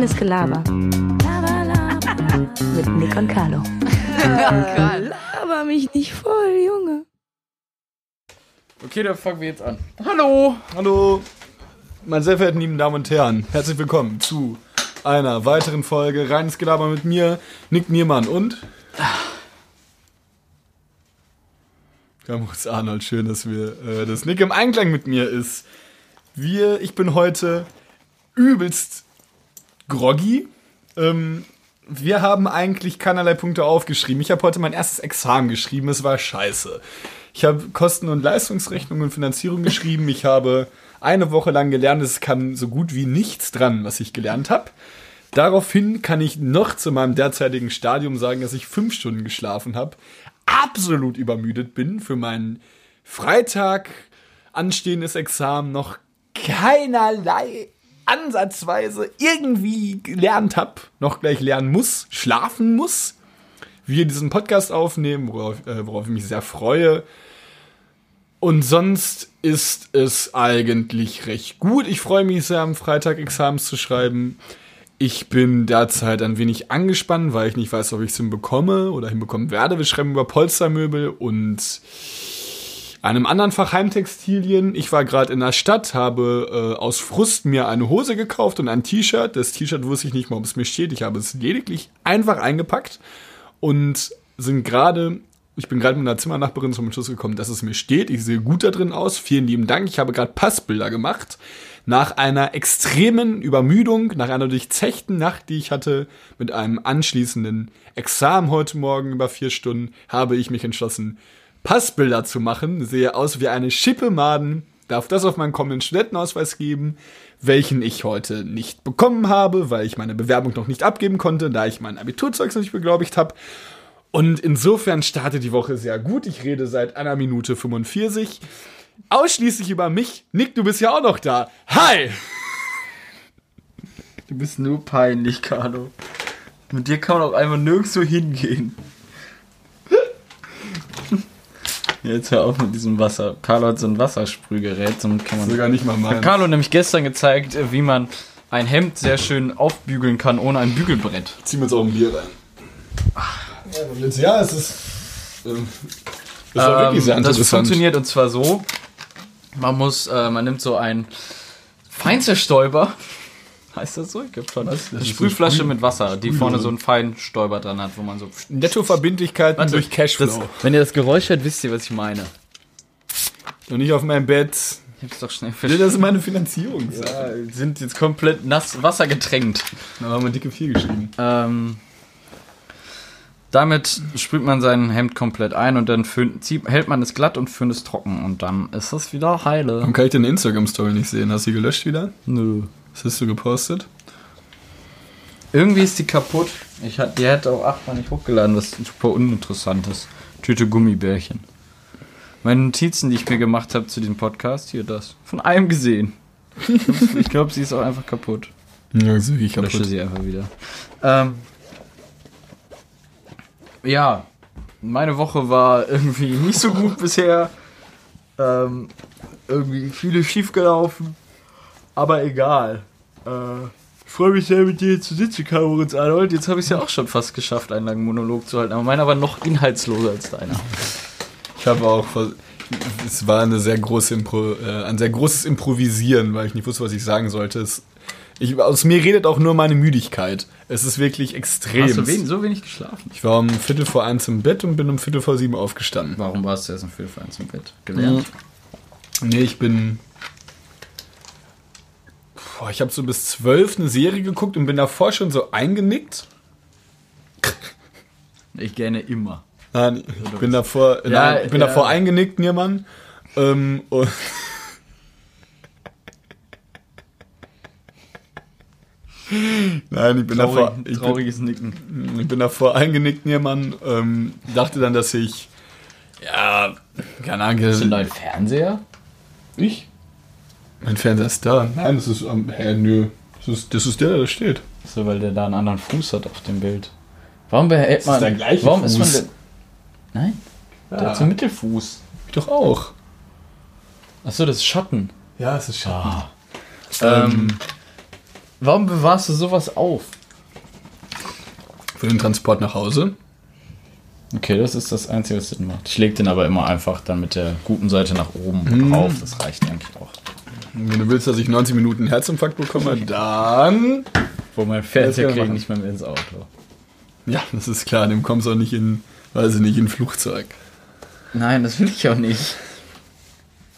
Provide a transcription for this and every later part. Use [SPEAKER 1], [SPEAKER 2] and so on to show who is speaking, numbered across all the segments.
[SPEAKER 1] Reines Gelaber. Laber, laber. Mit Nick und Carlo.
[SPEAKER 2] Laber mich nicht voll, Junge.
[SPEAKER 3] Okay, dann fangen wir jetzt an. Hallo!
[SPEAKER 4] Hallo, meine sehr verehrten lieben Damen und Herren, herzlich willkommen zu einer weiteren Folge Reines Gelaber mit mir, Nick Niermann und Camus Arnold. Schön, dass wir, äh, dass Nick im Einklang mit mir ist. Wir, ich bin heute übelst groggy. Ähm, wir haben eigentlich keinerlei Punkte aufgeschrieben. Ich habe heute mein erstes Examen geschrieben. Es war scheiße. Ich habe Kosten- und Leistungsrechnung und Finanzierung geschrieben. Ich habe eine Woche lang gelernt. Es kam so gut wie nichts dran, was ich gelernt habe. Daraufhin kann ich noch zu meinem derzeitigen Stadium sagen, dass ich fünf Stunden geschlafen habe, absolut übermüdet bin für mein Freitag anstehendes Examen, noch keinerlei ansatzweise irgendwie gelernt habe, noch gleich lernen muss, schlafen muss, wir diesen Podcast aufnehmen, worauf, äh, worauf ich mich sehr freue. Und sonst ist es eigentlich recht gut. Ich freue mich sehr, am Freitag Examens zu schreiben. Ich bin derzeit ein wenig angespannt, weil ich nicht weiß, ob ich es hinbekomme oder hinbekommen werde. Wir schreiben über Polstermöbel und einem anderen Fach Heimtextilien. Ich war gerade in der Stadt, habe äh, aus Frust mir eine Hose gekauft und ein T-Shirt. Das T-Shirt wusste ich nicht mal, ob es mir steht. Ich habe es lediglich einfach eingepackt und sind gerade, ich bin gerade mit einer Zimmernachbarin zum Entschluss gekommen, dass es mir steht. Ich sehe gut da drin aus. Vielen lieben Dank. Ich habe gerade Passbilder gemacht. Nach einer extremen Übermüdung, nach einer durchzechten Nacht, die ich hatte, mit einem anschließenden Examen heute Morgen über vier Stunden, habe ich mich entschlossen, Passbilder zu machen. Sehe aus wie eine Schippe Maden. Darf das auf meinen kommenden Studentenausweis geben, welchen ich heute nicht bekommen habe, weil ich meine Bewerbung noch nicht abgeben konnte, da ich mein Abiturzeug noch nicht beglaubigt habe. Und insofern startet die Woche sehr gut. Ich rede seit einer Minute 45. Ausschließlich über mich. Nick, du bist ja auch noch da. Hi!
[SPEAKER 3] Du bist nur peinlich, Carlo. Mit dir kann man auch einfach nirgendwo hingehen. Jetzt hör auf mit diesem Wasser. Carlo hat so ein Wassersprühgerät, somit kann man.
[SPEAKER 4] Sogar nicht mal
[SPEAKER 3] Hat
[SPEAKER 4] mein.
[SPEAKER 3] Carlo nämlich gestern gezeigt, äh, wie man ein Hemd sehr schön aufbügeln kann ohne ein Bügelbrett.
[SPEAKER 4] Zieh mir jetzt auch ein Bier rein. Ja, es ist. Ähm, es war wirklich sehr
[SPEAKER 3] Ähm, das
[SPEAKER 4] interessant.
[SPEAKER 3] funktioniert und zwar so: Man muss, äh, man nimmt so ein Feinzerstäuber. Heißt das so? Ich glaube schon.
[SPEAKER 4] Was? Das so
[SPEAKER 3] Sprühflasche
[SPEAKER 4] Sprüh-
[SPEAKER 3] mit Wasser, die
[SPEAKER 4] Sprühdose.
[SPEAKER 3] vorne so einen Feinstäuber dran hat, wo man so.
[SPEAKER 4] Nettoverbindlichkeiten
[SPEAKER 3] Warte,
[SPEAKER 4] durch Cashflow.
[SPEAKER 3] Das, wenn ihr das Geräusch hört, wisst ihr, was ich meine.
[SPEAKER 4] Und nicht auf meinem Bett.
[SPEAKER 3] Ich hab's doch schnell
[SPEAKER 4] Nee,
[SPEAKER 3] verstanden.
[SPEAKER 4] Das ist meine Finanzierung.
[SPEAKER 3] Ja, sind jetzt komplett nass Wasser getränkt.
[SPEAKER 4] Da haben wir dicke 4 geschrieben.
[SPEAKER 3] Ähm, damit sprüht man sein Hemd komplett ein und dann föhnt, zieht, hält man es glatt und föhnt es trocken und dann ist es wieder heile.
[SPEAKER 4] Warum kann ich deine Instagram-Story nicht sehen? Hast du die gelöscht wieder?
[SPEAKER 3] Nö.
[SPEAKER 4] Was hast du gepostet?
[SPEAKER 3] Irgendwie ist die kaputt. Ich hat, die hätte auch achtmal nicht hochgeladen, was super uninteressant ist. Tüte Gummibärchen. Meine Notizen, die ich mir gemacht habe zu diesem Podcast, hier das. Von einem gesehen. ich glaube, sie ist auch einfach kaputt.
[SPEAKER 4] Ja, das ist wirklich
[SPEAKER 3] Ich lösche
[SPEAKER 4] kaputt.
[SPEAKER 3] sie einfach wieder. Ähm, ja, meine Woche war irgendwie nicht so gut bisher. Ähm, irgendwie vieles schief gelaufen. Aber egal. Äh, ich freue mich sehr, mit dir zu sitzen, Kamoritz Arnold. Jetzt habe ich es ja auch schon fast geschafft, einen langen Monolog zu halten. Aber meiner war noch inhaltsloser als deiner.
[SPEAKER 4] Ich habe auch. Es war eine sehr große Impro, äh, ein sehr großes Improvisieren, weil ich nicht wusste, was ich sagen sollte. Es, ich, aus mir redet auch nur meine Müdigkeit. Es ist wirklich extrem.
[SPEAKER 3] Hast du wen, so wenig geschlafen?
[SPEAKER 4] Ich war um Viertel vor eins im Bett und bin um Viertel vor sieben aufgestanden.
[SPEAKER 3] Warum warst du erst um Viertel vor eins im Bett? Gelernt?
[SPEAKER 4] Nee, ich bin. Boah, ich habe so bis zwölf eine Serie geguckt und bin davor schon so eingenickt.
[SPEAKER 3] Ich gerne immer.
[SPEAKER 4] Nein, ich bin davor,
[SPEAKER 3] Ja,
[SPEAKER 4] nein, ich bin
[SPEAKER 3] ja.
[SPEAKER 4] davor eingenickt, Niermann. Ähm, und Nein, ich bin davor,
[SPEAKER 3] Traurig,
[SPEAKER 4] ich bin,
[SPEAKER 3] trauriges Nicken.
[SPEAKER 4] ich bin davor eingenickt, Niermann. Ähm, dachte dann, dass ich, ja, keine Ahnung,
[SPEAKER 3] Hast du einen neuen Fernseher?
[SPEAKER 4] ich? Mein Fernseher ist da. Nein, das ist, ähm, hä, nö. Das ist, das ist der, der da steht.
[SPEAKER 3] So, weil der da einen anderen Fuß hat auf dem Bild. Warum behält
[SPEAKER 4] ist
[SPEAKER 3] man.
[SPEAKER 4] der gleiche
[SPEAKER 3] warum ist man.
[SPEAKER 4] Fuß.
[SPEAKER 3] denn- Nein, der hat so einen Mittelfuß.
[SPEAKER 4] Ich doch auch.
[SPEAKER 3] Achso, das ist Schatten.
[SPEAKER 4] Ja, es ist schade.
[SPEAKER 3] Ähm, Warum bewahrst du sowas auf?
[SPEAKER 4] Für den Transport nach Hause.
[SPEAKER 3] Okay, das ist das Einzige, was Sinn macht. Ich lege den aber immer einfach dann mit der guten Seite nach oben drauf. Das reicht eigentlich auch.
[SPEAKER 4] Wenn du willst, dass ich 90 Minuten Herzinfarkt bekomme, dann.
[SPEAKER 3] Wo mein Fernseher
[SPEAKER 4] man
[SPEAKER 3] nicht mehr ins Auto.
[SPEAKER 4] Ja, das ist klar, dem kommst du auch nicht in, weiß ich nicht, in ein Flugzeug.
[SPEAKER 3] Nein, das will ich auch nicht.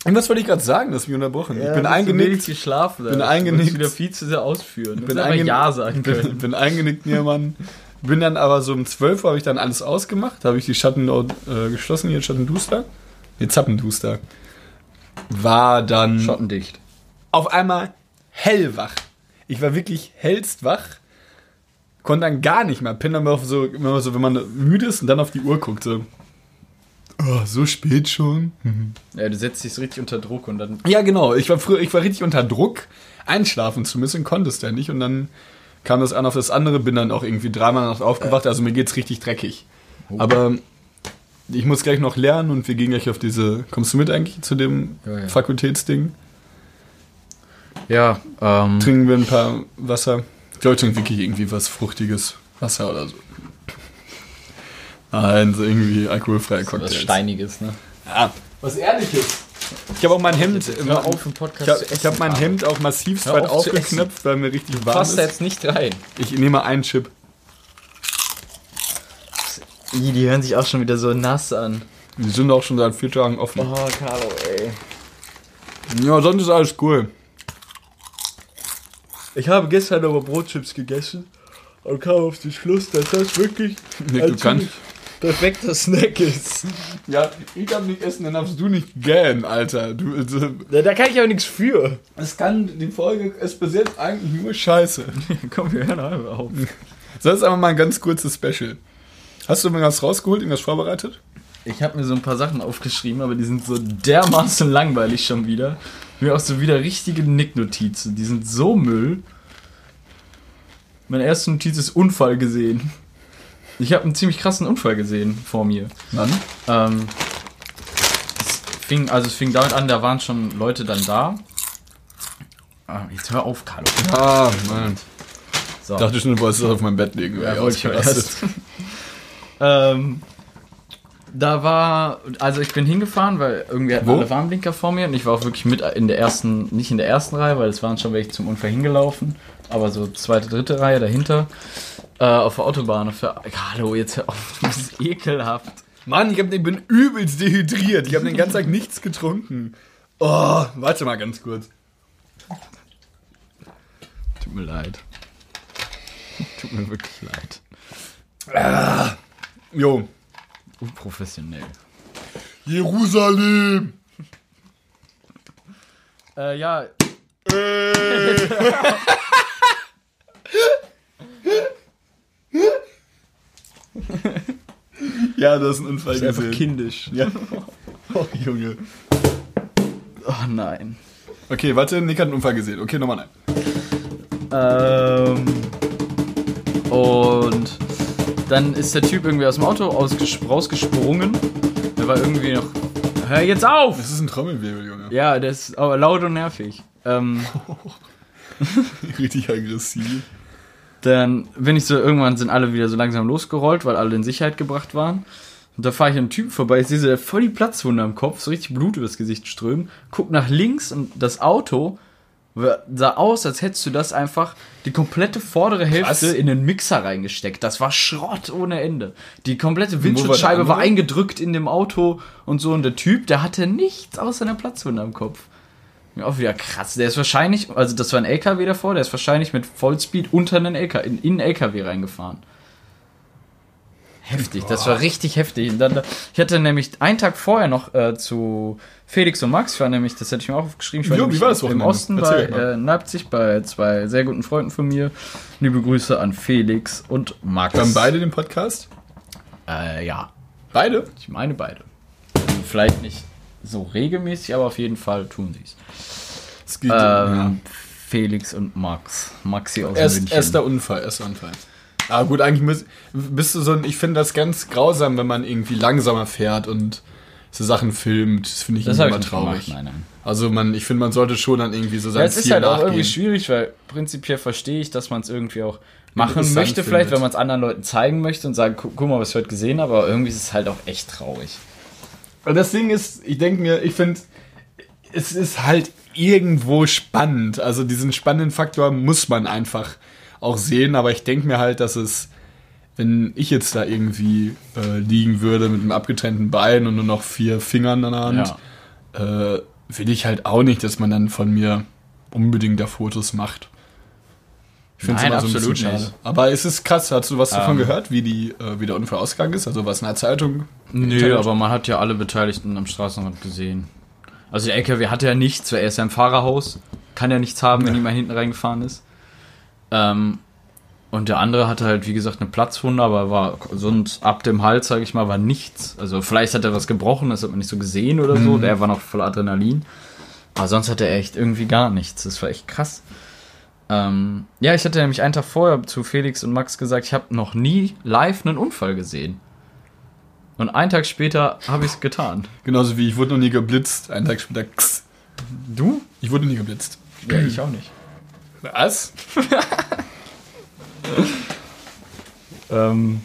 [SPEAKER 4] Irgendwas wollte ich gerade sagen, das ist mich unterbrochen. ich bin eingenickt.
[SPEAKER 3] geschlafen.
[SPEAKER 4] bin eingenickt.
[SPEAKER 3] wieder viel zu sehr ausführen. Du
[SPEAKER 4] bin
[SPEAKER 3] hättest einfach
[SPEAKER 4] eingen-
[SPEAKER 3] Ja sagen
[SPEAKER 4] bin,
[SPEAKER 3] können.
[SPEAKER 4] bin eingenickt, Mann. Bin dann aber so um 12 Uhr habe ich dann alles ausgemacht. Habe ich die Schatten äh, geschlossen, hier Schattenduster. Nee, Zappenduster. War dann
[SPEAKER 3] Schottendicht.
[SPEAKER 4] Auf einmal hellwach. Ich war wirklich hellst wach. Konnte dann gar nicht mehr. Bin dann auf so, immer so, wenn man müde ist und dann auf die Uhr guckt, so. Oh, so spät schon.
[SPEAKER 3] Ja, du setzt dich so richtig unter Druck und dann.
[SPEAKER 4] Ja, genau. Ich war früher, ich war richtig unter Druck, einschlafen zu müssen, konnte es dann nicht. Und dann kam das an auf das andere, bin dann auch irgendwie dreimal nachts aufgewacht. Also mir geht's richtig dreckig. Aber ich muss gleich noch lernen und wir gehen gleich auf diese. Kommst du mit eigentlich zu dem
[SPEAKER 3] Ja, ja.
[SPEAKER 4] Fakultätsding?
[SPEAKER 3] Ja, ähm.
[SPEAKER 4] Trinken wir ein paar Wasser. Ich glaube, ich trinke wirklich irgendwie was Fruchtiges. Wasser oder so. Nein, so irgendwie alkoholfreie
[SPEAKER 3] Was
[SPEAKER 4] Cocktails.
[SPEAKER 3] Steiniges, ne?
[SPEAKER 4] Ja, was Ehrliches. Ich habe auch mein Hemd.
[SPEAKER 3] Hör auf, im Podcast
[SPEAKER 4] Ich habe hab mein. Hemd auch massiv weit
[SPEAKER 3] auf
[SPEAKER 4] aufgeknöpft, weil mir richtig warm
[SPEAKER 3] Passt da
[SPEAKER 4] ist.
[SPEAKER 3] jetzt nicht rein.
[SPEAKER 4] Ich nehme einen Chip.
[SPEAKER 3] Die hören sich auch schon wieder so nass an.
[SPEAKER 4] Die sind auch schon seit vier Tagen offen.
[SPEAKER 3] Oh, Carlo, ey.
[SPEAKER 4] Ja, sonst ist alles cool.
[SPEAKER 3] Ich habe gestern aber Brotchips gegessen und kam auf den Schluss, dass das wirklich
[SPEAKER 4] Nick, du kannst.
[SPEAKER 3] perfekter Snack ist.
[SPEAKER 4] Ja, ich darf nicht essen, dann darfst du nicht gähnen, Alter. Du, also,
[SPEAKER 3] Da, da kann ich aber nichts für.
[SPEAKER 4] es kann, die Folge ist bis jetzt eigentlich nur Scheiße.
[SPEAKER 3] Komm, wir hören einfach auf.
[SPEAKER 4] Das ist aber mal ein ganz kurzes Special. Hast du irgendwas rausgeholt, irgendwas vorbereitet?
[SPEAKER 3] Ich habe mir so ein paar Sachen aufgeschrieben, aber die sind so dermaßen langweilig schon wieder. Mir auch so wieder richtige Nicknotizen. Die sind so Müll. Meine erste Notiz ist Unfall gesehen. Ich habe einen ziemlich krassen Unfall gesehen vor mir.
[SPEAKER 4] Wann?
[SPEAKER 3] Ähm, es fing, also es fing damit an, da waren schon Leute dann da. Ah, jetzt hör auf, Carlo.
[SPEAKER 4] Ah, Mann.
[SPEAKER 3] So.
[SPEAKER 4] Ich dachte schon, du wolltest das auf meinem Bett legen.
[SPEAKER 3] Ja, wollte ich erst. ähm, da war, also ich bin hingefahren, weil irgendwie hatten
[SPEAKER 4] Wo?
[SPEAKER 3] alle Warnblinker vor mir und ich war auch wirklich mit in der ersten, nicht in der ersten Reihe, weil es waren schon welche zum Unfall hingelaufen, aber so zweite, dritte Reihe dahinter. Äh, auf der Autobahn. Auf der, Hallo, jetzt hör auf, das ist ekelhaft.
[SPEAKER 4] Mann, ich, hab, ich bin übelst dehydriert. Ich habe den ganzen Tag nichts getrunken. Oh, warte mal ganz kurz.
[SPEAKER 3] Tut mir leid. Tut mir wirklich leid.
[SPEAKER 4] Jo.
[SPEAKER 3] Unprofessionell.
[SPEAKER 4] Jerusalem.
[SPEAKER 3] Äh, ja,
[SPEAKER 4] Ja, das ist ein Unfall
[SPEAKER 3] ist einfach
[SPEAKER 4] gesehen.
[SPEAKER 3] kindisch.
[SPEAKER 4] Ja. Oh, Junge.
[SPEAKER 3] Oh nein.
[SPEAKER 4] Okay, warte, Nick hat einen Unfall gesehen. Okay, nochmal nein.
[SPEAKER 3] Ähm, und dann ist der Typ irgendwie aus dem Auto ausges- rausgesprungen. Der war irgendwie noch. Hör jetzt auf!
[SPEAKER 4] Das ist ein Trommelwirbel, Junge.
[SPEAKER 3] Ja, der ist aber laut und nervig. Ähm,
[SPEAKER 4] Richtig aggressiv.
[SPEAKER 3] dann bin ich so, irgendwann sind alle wieder so langsam losgerollt, weil alle in Sicherheit gebracht waren. Und da fahre ich an einem Typen vorbei, ich sehe so, der hat voll die Platzwunde am Kopf, so richtig Blut übers Gesicht strömen. Guck nach links und das Auto sah aus, als hättest du das einfach die komplette vordere Hälfte
[SPEAKER 4] Was?
[SPEAKER 3] in den Mixer reingesteckt. Das war Schrott ohne Ende. Die komplette
[SPEAKER 4] war
[SPEAKER 3] Windschutzscheibe war, eingedrückt in dem Auto und so. Und der Typ, der hatte nichts außer einer Platzwunde am Kopf. Ja, auch wieder krass. Der ist wahrscheinlich, also das war ein LKW davor, der ist wahrscheinlich mit Vollspeed unter einen LKW, in, in einen LKW reingefahren. Heftig, das war richtig heftig. Und dann, ich hatte nämlich einen Tag vorher noch äh, zu Felix und Max, ich war nämlich, das hätte ich mir auch aufgeschrieben, ich war
[SPEAKER 4] Jo, wie war das
[SPEAKER 3] im? Osten
[SPEAKER 4] Erzähl
[SPEAKER 3] bei äh, in Leipzig bei zwei sehr guten Freunden von mir. Liebe Grüße an Felix und Max.
[SPEAKER 4] Haben beide den Podcast.
[SPEAKER 3] Äh, ja,
[SPEAKER 4] Beide?
[SPEAKER 3] ich meine beide. Vielleicht nicht so regelmäßig, aber auf jeden Fall tun sie es.
[SPEAKER 4] Es geht.
[SPEAKER 3] Ähm,
[SPEAKER 4] ja.
[SPEAKER 3] Felix und Max. Maxi aus
[SPEAKER 4] Erst,
[SPEAKER 3] München.
[SPEAKER 4] erster Unfall, erster Unfall. Ah, gut, eigentlich müß, bist du so ein. Ich finde das ganz grausam, wenn man irgendwie langsamer fährt und so Sachen filmt. Das finde ich
[SPEAKER 3] Das
[SPEAKER 4] immer
[SPEAKER 3] ich
[SPEAKER 4] traurig.
[SPEAKER 3] gemacht, nein, nein.
[SPEAKER 4] Also man, ich finde, man sollte schon dann irgendwie so sein
[SPEAKER 3] Ja, es ist
[SPEAKER 4] Ziel
[SPEAKER 3] halt auch irgendwie schwierig, weil prinzipiell verstehe ich, dass man es irgendwie auch machen möchte, vielleicht,
[SPEAKER 4] findet.
[SPEAKER 3] wenn man es anderen Leuten zeigen möchte und sagen, guck, guck mal, was ich heute gesehen habe, aber irgendwie ist es halt auch echt traurig.
[SPEAKER 4] Und das Ding ist, ich denke mir, ich finde, es ist halt irgendwo spannend. Also diesen spannenden Faktor muss man einfach auch sehen. Aber ich denke mir halt, dass es, wenn ich jetzt da irgendwie äh, liegen würde mit einem abgetrennten Bein und nur noch vier Fingern an der Hand, äh, will ich halt auch nicht, dass man dann von mir unbedingt da Fotos macht. Ich finde es immer so ein
[SPEAKER 3] absolut
[SPEAKER 4] bisschen schade.
[SPEAKER 3] nicht.
[SPEAKER 4] Aber es ist krass, hast du was davon
[SPEAKER 3] Ähm.
[SPEAKER 4] gehört, wie, die, äh, wie der Unfall ausgegangen ist? Also was in der Zeitung?
[SPEAKER 3] Nö,
[SPEAKER 4] Internet?
[SPEAKER 3] aber man hat ja alle Beteiligten am Straßenrand gesehen. Also der LKW hatte ja nichts, weil er ist ja im Fahrerhaus. Kann ja nichts haben, wenn jemand hinten reingefahren ist. Ähm, und der andere hatte halt, wie gesagt, eine Platzwunde, aber war sonst ab dem Hals, sage ich mal, war nichts. Also vielleicht hat er was gebrochen, das hat man nicht so gesehen oder so. Der war noch voll Adrenalin. Aber sonst hatte er echt irgendwie gar nichts. Das war echt krass. Ähm, ja, ich hatte nämlich einen Tag vorher zu Felix und Max gesagt, ich habe noch nie live einen Unfall gesehen. Und einen Tag später habe ich es getan.
[SPEAKER 4] Genauso wie ich wurde noch nie geblitzt. Einen Tag später, kss.
[SPEAKER 3] Du?
[SPEAKER 4] Ich wurde nie geblitzt.
[SPEAKER 3] Ja, ich auch nicht.
[SPEAKER 4] Was?
[SPEAKER 3] Ähm,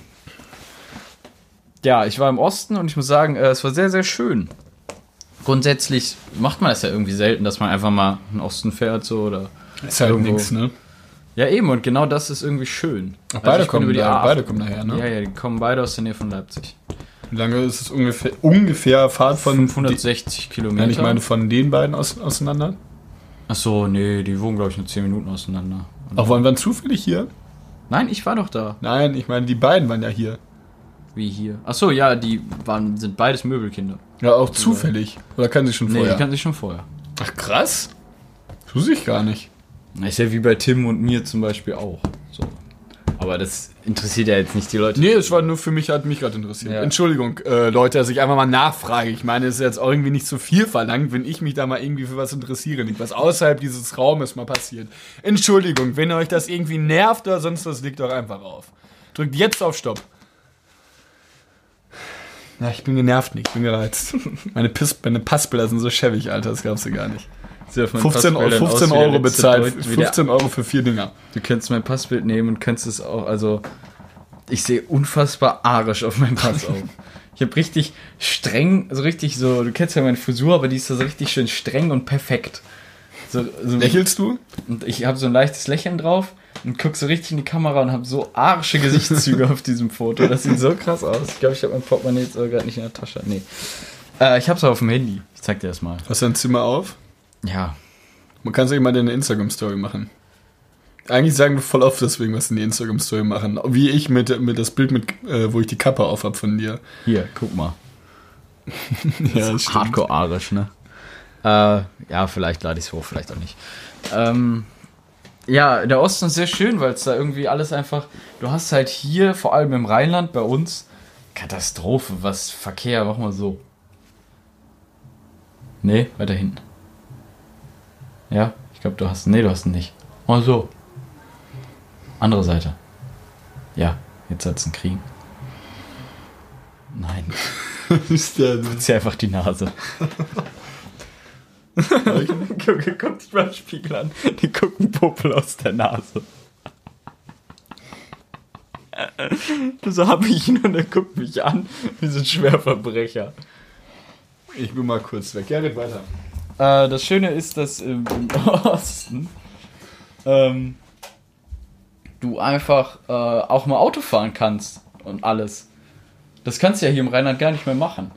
[SPEAKER 3] ja, ich war im Osten und ich muss sagen, äh, es war sehr, sehr schön. Grundsätzlich macht man das ja irgendwie selten, dass man einfach mal in den Osten fährt so oder.
[SPEAKER 4] Ist halt
[SPEAKER 3] Irgendwo.
[SPEAKER 4] nichts, ne?
[SPEAKER 3] Ja, eben, und genau das ist irgendwie schön.
[SPEAKER 4] Ach, beide,
[SPEAKER 3] Also ich bin
[SPEAKER 4] kommen da,
[SPEAKER 3] A8
[SPEAKER 4] beide kommen daher, ne?
[SPEAKER 3] Ja, ja, die kommen beide aus der Nähe von Leipzig.
[SPEAKER 4] Wie lange ist es ungefähr, ungefähr Fahrt von...
[SPEAKER 3] 560
[SPEAKER 4] Die,
[SPEAKER 3] Kilometer.
[SPEAKER 4] nein, ich meine von den beiden aus, auseinander.
[SPEAKER 3] Ach so, nee, die wohnen, glaube ich, nur 10 Minuten auseinander. Und
[SPEAKER 4] Auch waren wir zufällig hier?
[SPEAKER 3] Nein, ich war doch da.
[SPEAKER 4] Nein, ich meine, die beiden waren ja hier.
[SPEAKER 3] Wie hier. Ach so, ja, die waren, sind beides Möbelkinder.
[SPEAKER 4] Ja, auch zufällig. Oder kann sie schon
[SPEAKER 3] Nee,
[SPEAKER 4] vorher?
[SPEAKER 3] die kannten sich schon vorher.
[SPEAKER 4] Ach, krass. Wusste ich gar nicht.
[SPEAKER 3] Das ist ja wie bei Tim und mir zum Beispiel auch. Aber das interessiert ja jetzt nicht die Leute.
[SPEAKER 4] Nee, es war nur für mich, hat mich gerade interessiert.
[SPEAKER 3] Ja.
[SPEAKER 4] Entschuldigung, äh, Leute, dass ich einfach mal nachfrage. Ich meine, es ist jetzt auch irgendwie nicht so viel verlangt, wenn ich mich da mal irgendwie für was interessiere. Nicht was außerhalb dieses Raumes mal passiert. Entschuldigung, wenn euch das irgendwie nervt oder sonst was, liegt doch einfach auf. Drückt jetzt auf Stopp. Ja, ich bin genervt nicht, ich bin gereizt. Meine, Piss, meine Passbilder sind so schäbig, Alter, das glaubst du gar nicht. 15, Euro- 15 Euro bezahlt, 15 Euro für vier Dinger.
[SPEAKER 3] Du könntest mein Passbild nehmen und könntest es auch, also ich sehe unfassbar arisch auf meinem Pass auf. Ich habe richtig streng, so richtig so, du kennst ja meine Frisur, aber die ist so richtig schön streng und perfekt. So, so,
[SPEAKER 4] Lächelst du?
[SPEAKER 3] und ich habe so ein leichtes Lächeln drauf und guck so richtig in die Kamera und habe so arische Gesichtszüge auf diesem Foto. Das sieht so krass aus. Ich glaube, ich habe mein Portemonnaie jetzt gerade nicht in der Tasche. Nee. Äh, ich habe es auf dem Handy. Ich zeig dir das mal.
[SPEAKER 4] Hast du dein Zimmer auf?
[SPEAKER 3] Ja.
[SPEAKER 4] Man kann sich mal eine Instagram-Story machen. Eigentlich sagen wir voll oft deswegen, was in die Instagram-Story machen. Wie ich mit, mit das Bild, mit, äh, wo ich die Kappe auf hab von dir.
[SPEAKER 3] Hier, guck mal.
[SPEAKER 4] Ja, das stimmt.
[SPEAKER 3] Hardcore-arisch, ne? Äh, ja, vielleicht lade ich es hoch, vielleicht auch nicht. Ähm, ja, der Osten ist sehr schön, weil es da irgendwie alles einfach. Du hast halt hier, vor allem im Rheinland, bei uns, Katastrophe, was Verkehr, mach mal so. Nee, weiter hinten. Ja, ich glaube, du hast. Nee, du hast ihn nicht. Mal so. Andere Seite. Ja, jetzt hat's einen Krieg. Nein,
[SPEAKER 4] ist der,
[SPEAKER 3] zieh einfach die Nase. Guck, guck dich mal im Spiegel an. Die gucken Popel aus der Nase. So hab ich ihn und er guckt mich an wie so ein Schwerverbrecher.
[SPEAKER 4] ich bin mal kurz weg. Ja, red weiter.
[SPEAKER 3] Äh, das Schöne ist, dass im Osten ähm, du einfach äh, auch mal Auto fahren kannst und alles. Das kannst du ja hier im Rheinland gar nicht mehr machen.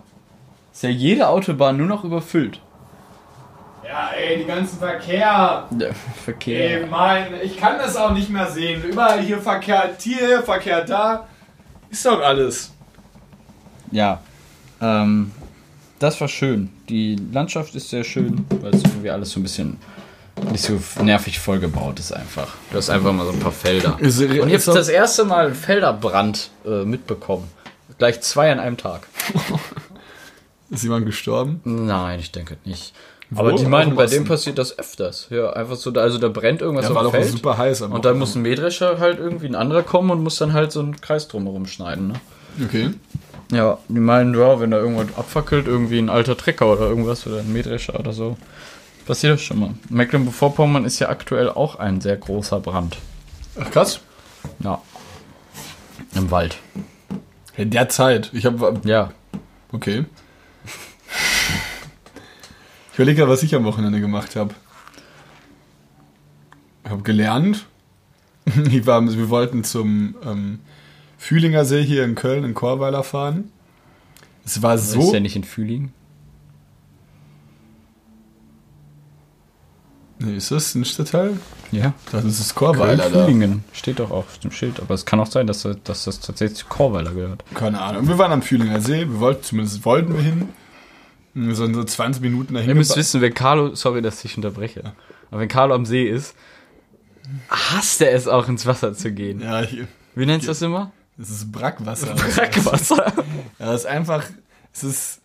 [SPEAKER 3] Ist ja jede Autobahn nur noch überfüllt.
[SPEAKER 4] Ja, ey, die ganzen Verkehr.
[SPEAKER 3] Der Verkehr.
[SPEAKER 4] Ey, mein, ich kann das auch nicht mehr sehen. Überall hier Verkehr hier, Verkehr da. Ist doch alles.
[SPEAKER 3] Ja. Ähm, das war schön. Die Landschaft ist sehr schön, weil es irgendwie alles so ein bisschen nicht so nervig vollgebaut ist einfach. Du hast einfach mal so ein paar Felder.
[SPEAKER 4] Ist-
[SPEAKER 3] Und jetzt das erste Mal einen Felderbrand äh, mitbekommen. Gleich zwei an einem Tag.
[SPEAKER 4] Ist jemand gestorben?
[SPEAKER 3] Nein, ich denke nicht.
[SPEAKER 4] Wo?
[SPEAKER 3] Aber die meinen, bei dem passiert das öfters. Ja, einfach so, da- also da brennt irgendwas
[SPEAKER 4] Ja,
[SPEAKER 3] auf
[SPEAKER 4] war
[SPEAKER 3] dem Feld.
[SPEAKER 4] super heiß. am
[SPEAKER 3] Und dann muss ein Mähdrescher halt irgendwie ein anderer kommen und muss dann halt so einen Kreis drumherum schneiden. Ne?
[SPEAKER 4] Okay.
[SPEAKER 3] Ja, die meinen, ja, wenn da irgendwas abfackelt, irgendwie ein alter Trecker oder irgendwas oder ein Mähdrescher oder so, passiert das schon mal. Mecklenburg-Vorpommern ist ja aktuell auch ein sehr großer Brand.
[SPEAKER 4] Ach krass.
[SPEAKER 3] Ja. Im Wald.
[SPEAKER 4] In der Zeit. Ich habe
[SPEAKER 3] Ja.
[SPEAKER 4] okay. Ich überlege was ich am Wochenende gemacht habe. Ich habe gelernt. Ich war, wir wollten zum ähm, Fühlinger See hier in Köln in Chorweiler fahren. Es war
[SPEAKER 3] So.
[SPEAKER 4] so.
[SPEAKER 3] Ist der nicht in Fühlingen?
[SPEAKER 4] Nee, ist das ein Stadtteil?
[SPEAKER 3] Ja.
[SPEAKER 4] Das ist Chorweiler da.
[SPEAKER 3] Fühlingen. Steht doch auf dem Schild. Aber es kann auch sein, dass, das- dass das tatsächlich zu Chorweiler gehört.
[SPEAKER 4] Keine Ahnung. Wir waren am Fühlinger See. Wir wollten, zumindest wollten wir hin. Wir sind so 20 Minuten dahin.
[SPEAKER 3] Ihr müsst wissen, wenn Carlo, sorry, dass ich unterbreche, aber wenn Carlo am See ist, hasst er es auch ins Wasser zu gehen.
[SPEAKER 4] Ja, hier.
[SPEAKER 3] Wie nennst du das immer?
[SPEAKER 4] Das ist Brackwasser.
[SPEAKER 3] Brackwasser.
[SPEAKER 4] Ja, das ist einfach, es ist,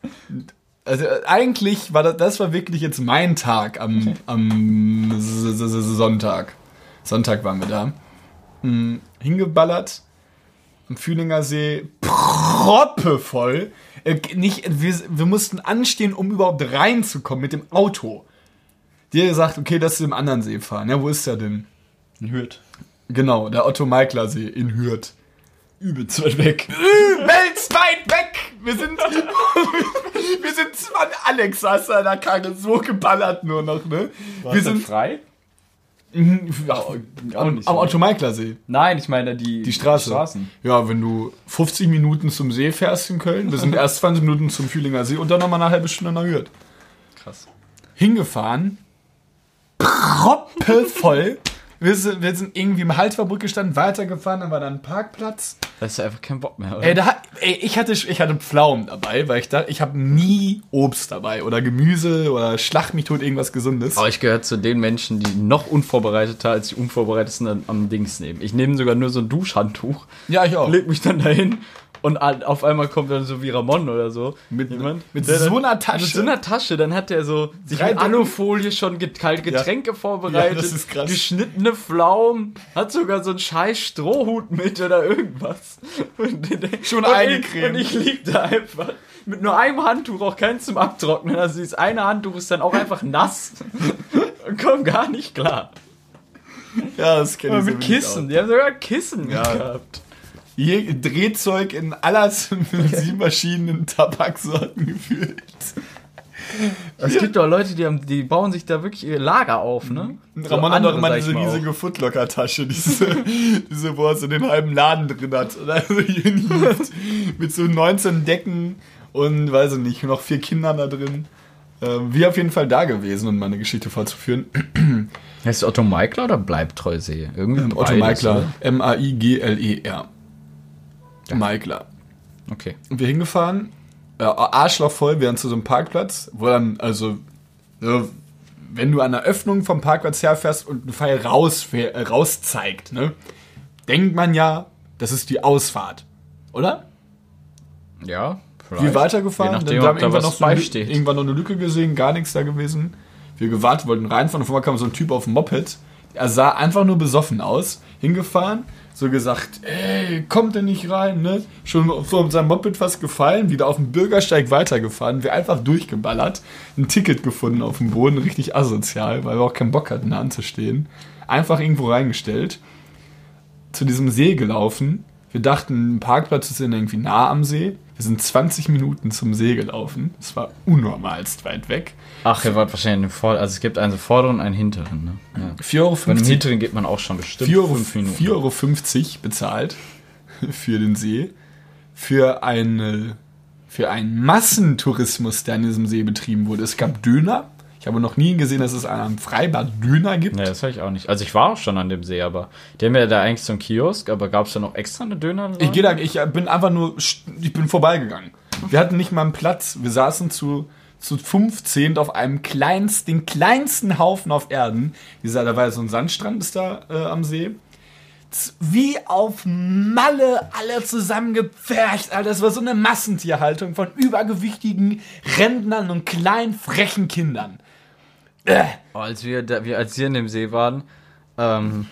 [SPEAKER 4] also eigentlich war das, das war wirklich jetzt mein Tag am, am Sonntag. Sonntag waren wir da. Hm, hingeballert am Fühlinger See, proppevoll. Äh, nicht, wir, wir mussten anstehen, um überhaupt reinzukommen mit dem Auto. Die hat gesagt, okay, lass zu dem anderen See fahren. Ja, wo ist der denn?
[SPEAKER 3] In Hürth.
[SPEAKER 4] Genau, der Otto-Meikler See in Hürth.
[SPEAKER 3] Übelst weit weg.
[SPEAKER 4] übelst weit weg. Wir sind, wir sind zwar, Alex saß da in der Karre so geballert nur noch, ne? wir sind
[SPEAKER 3] frei?
[SPEAKER 4] Mhm, ja,
[SPEAKER 3] auch
[SPEAKER 4] am,
[SPEAKER 3] nicht
[SPEAKER 4] am
[SPEAKER 3] so.
[SPEAKER 4] Otto-Meikler-See.
[SPEAKER 3] Nein, ich meine die,
[SPEAKER 4] Die Straße.
[SPEAKER 3] Straßen.
[SPEAKER 4] Ja, wenn du 50 Minuten zum See fährst in Köln, wir sind erst 20 Minuten zum Fühlinger See und dann nochmal eine halbe Stunde nach Hürth.
[SPEAKER 3] Krass.
[SPEAKER 4] Hingefahren, proppevoll. Wir sind, wir sind irgendwie im Haltverbrück gestanden, weitergefahren, dann war da ein Parkplatz.
[SPEAKER 3] Da ist ja einfach kein Bock mehr, oder?
[SPEAKER 4] Ey, da, ey, ich hatte, ich hatte Pflaumen dabei, weil ich dachte, ich habe nie Obst dabei oder Gemüse oder Schlag mich tot irgendwas Gesundes.
[SPEAKER 3] Aber ich gehöre zu den Menschen, die noch unvorbereiteter als die Unvorbereitetsten am, am Dings nehmen. Ich nehme sogar nur so ein Duschhandtuch,
[SPEAKER 4] Ja, ich auch.
[SPEAKER 3] leg mich dann dahin und auf einmal kommt dann so wie Ramon oder so.
[SPEAKER 4] Mit-
[SPEAKER 3] jemand.
[SPEAKER 4] mit
[SPEAKER 3] der
[SPEAKER 4] so einer Tasche?
[SPEAKER 3] Mit so einer Tasche, dann hat er so sich
[SPEAKER 4] Drei
[SPEAKER 3] in Alufolie schon get kalt Getränke vorbereitet,
[SPEAKER 4] Ja, das ist krass.
[SPEAKER 3] geschnittene Pflaumen, hat sogar so einen scheiß Strohhut mit oder irgendwas. Und,
[SPEAKER 4] Schon
[SPEAKER 3] und
[SPEAKER 4] eingecremt.
[SPEAKER 3] Ich, und ich lieg da einfach mit nur einem Handtuch, auch keins zum Abtrocknen. Also dieses eine Handtuch ist dann auch einfach nass und komm gar nicht klar.
[SPEAKER 4] Ja, das kenne
[SPEAKER 3] Aber
[SPEAKER 4] ich
[SPEAKER 3] mit Kissen, die haben sogar Kissen
[SPEAKER 4] Ja.
[SPEAKER 3] gehabt.
[SPEAKER 4] Hier Drehzeug in aller verschiedenen Tabaksorten gefüllt.
[SPEAKER 3] Es gibt doch Leute, die, haben, die bauen sich da wirklich ihr Lager auf, ne? So
[SPEAKER 4] Ramon hat
[SPEAKER 3] andere,
[SPEAKER 4] doch immer diese riesige Footlocker-Tasche, diese, diese, wo er so den halben Laden drin hat. Also mit so 19 Decken und, weiß ich nicht, noch vier Kindern da drin. Ähm, wir auf jeden Fall da gewesen, um meine Geschichte fortzuführen.
[SPEAKER 3] auch. Heißt Otto Meikler oder Bleibtreusee? Irgendwie
[SPEAKER 4] Ähm, Otto Meikler,
[SPEAKER 3] oder?
[SPEAKER 4] M-A-I-G-L-E-R. Meikler.
[SPEAKER 3] Okay.
[SPEAKER 4] Und wir hingefahren, äh, Arschloch voll, wir waren zu so einem Parkplatz, wo dann, also, äh, wenn du an der Öffnung vom Parkplatz herfährst und ein Pfeil raus, äh, raus zeigt, ne, denkt man ja, das ist die Ausfahrt. Oder?
[SPEAKER 3] Ja,
[SPEAKER 4] Wir weitergefahren,
[SPEAKER 3] Je nachdem,
[SPEAKER 4] dann
[SPEAKER 3] ob da
[SPEAKER 4] irgendwann noch so eine, irgendwann noch eine Lücke gesehen, gar nichts da gewesen. Wir gewartet, wollten reinfahren, auf einmal kam so ein Typ auf dem Moped. Er sah einfach nur besoffen aus, hingefahren, so gesagt, ey, kommt denn nicht rein, ne? Schon vor seinem Moped fast gefallen, wieder auf dem Bürgersteig weitergefahren, wir einfach durchgeballert, ein Ticket gefunden auf dem Boden, richtig asozial, weil wir auch keinen Bock hatten, da anzustehen. Einfach irgendwo reingestellt, zu diesem See gelaufen. Wir dachten, ein Parkplatz ist irgendwie nah am See. Wir sind 20 Minuten zum See gelaufen. Das war unnormalst weit weg.
[SPEAKER 3] Ach, ihr wart wahrscheinlich in dem Vor Also es gibt einen vorderen und einen hinteren, ne? Ja.
[SPEAKER 4] 4,50 Euro,
[SPEAKER 3] Von dem hinteren geht man auch schon bestimmt
[SPEAKER 4] 4 Euro,
[SPEAKER 3] fünf Minuten.
[SPEAKER 4] 4,50 Euro bezahlt für den See. Für, eine, für einen Massentourismus, der an diesem See betrieben wurde. Es gab Döner. Ich habe noch nie gesehen, dass es an einem Freibad Döner gibt.
[SPEAKER 3] Nee, das habe ich auch nicht. Also ich war auch schon an dem See, aber die haben ja da eigentlich so einen Kiosk, aber gab es da noch extra eine Döner?
[SPEAKER 4] Ich gehe da, ich bin einfach nur, ich bin vorbeigegangen. Wir hatten nicht mal einen Platz. Wir saßen zu, zu 15 auf einem kleinsten, den kleinsten Haufen auf Erden. Dieser, da war ja so ein Sandstrand ist da äh, am See. Wie auf Malle alle zusammengepfercht, Alter. Das war so eine Massentierhaltung von übergewichtigen Rentnern und kleinen, frechen Kindern. Äh.
[SPEAKER 3] Als wir, da, wir, als wir in dem See waren, ähm,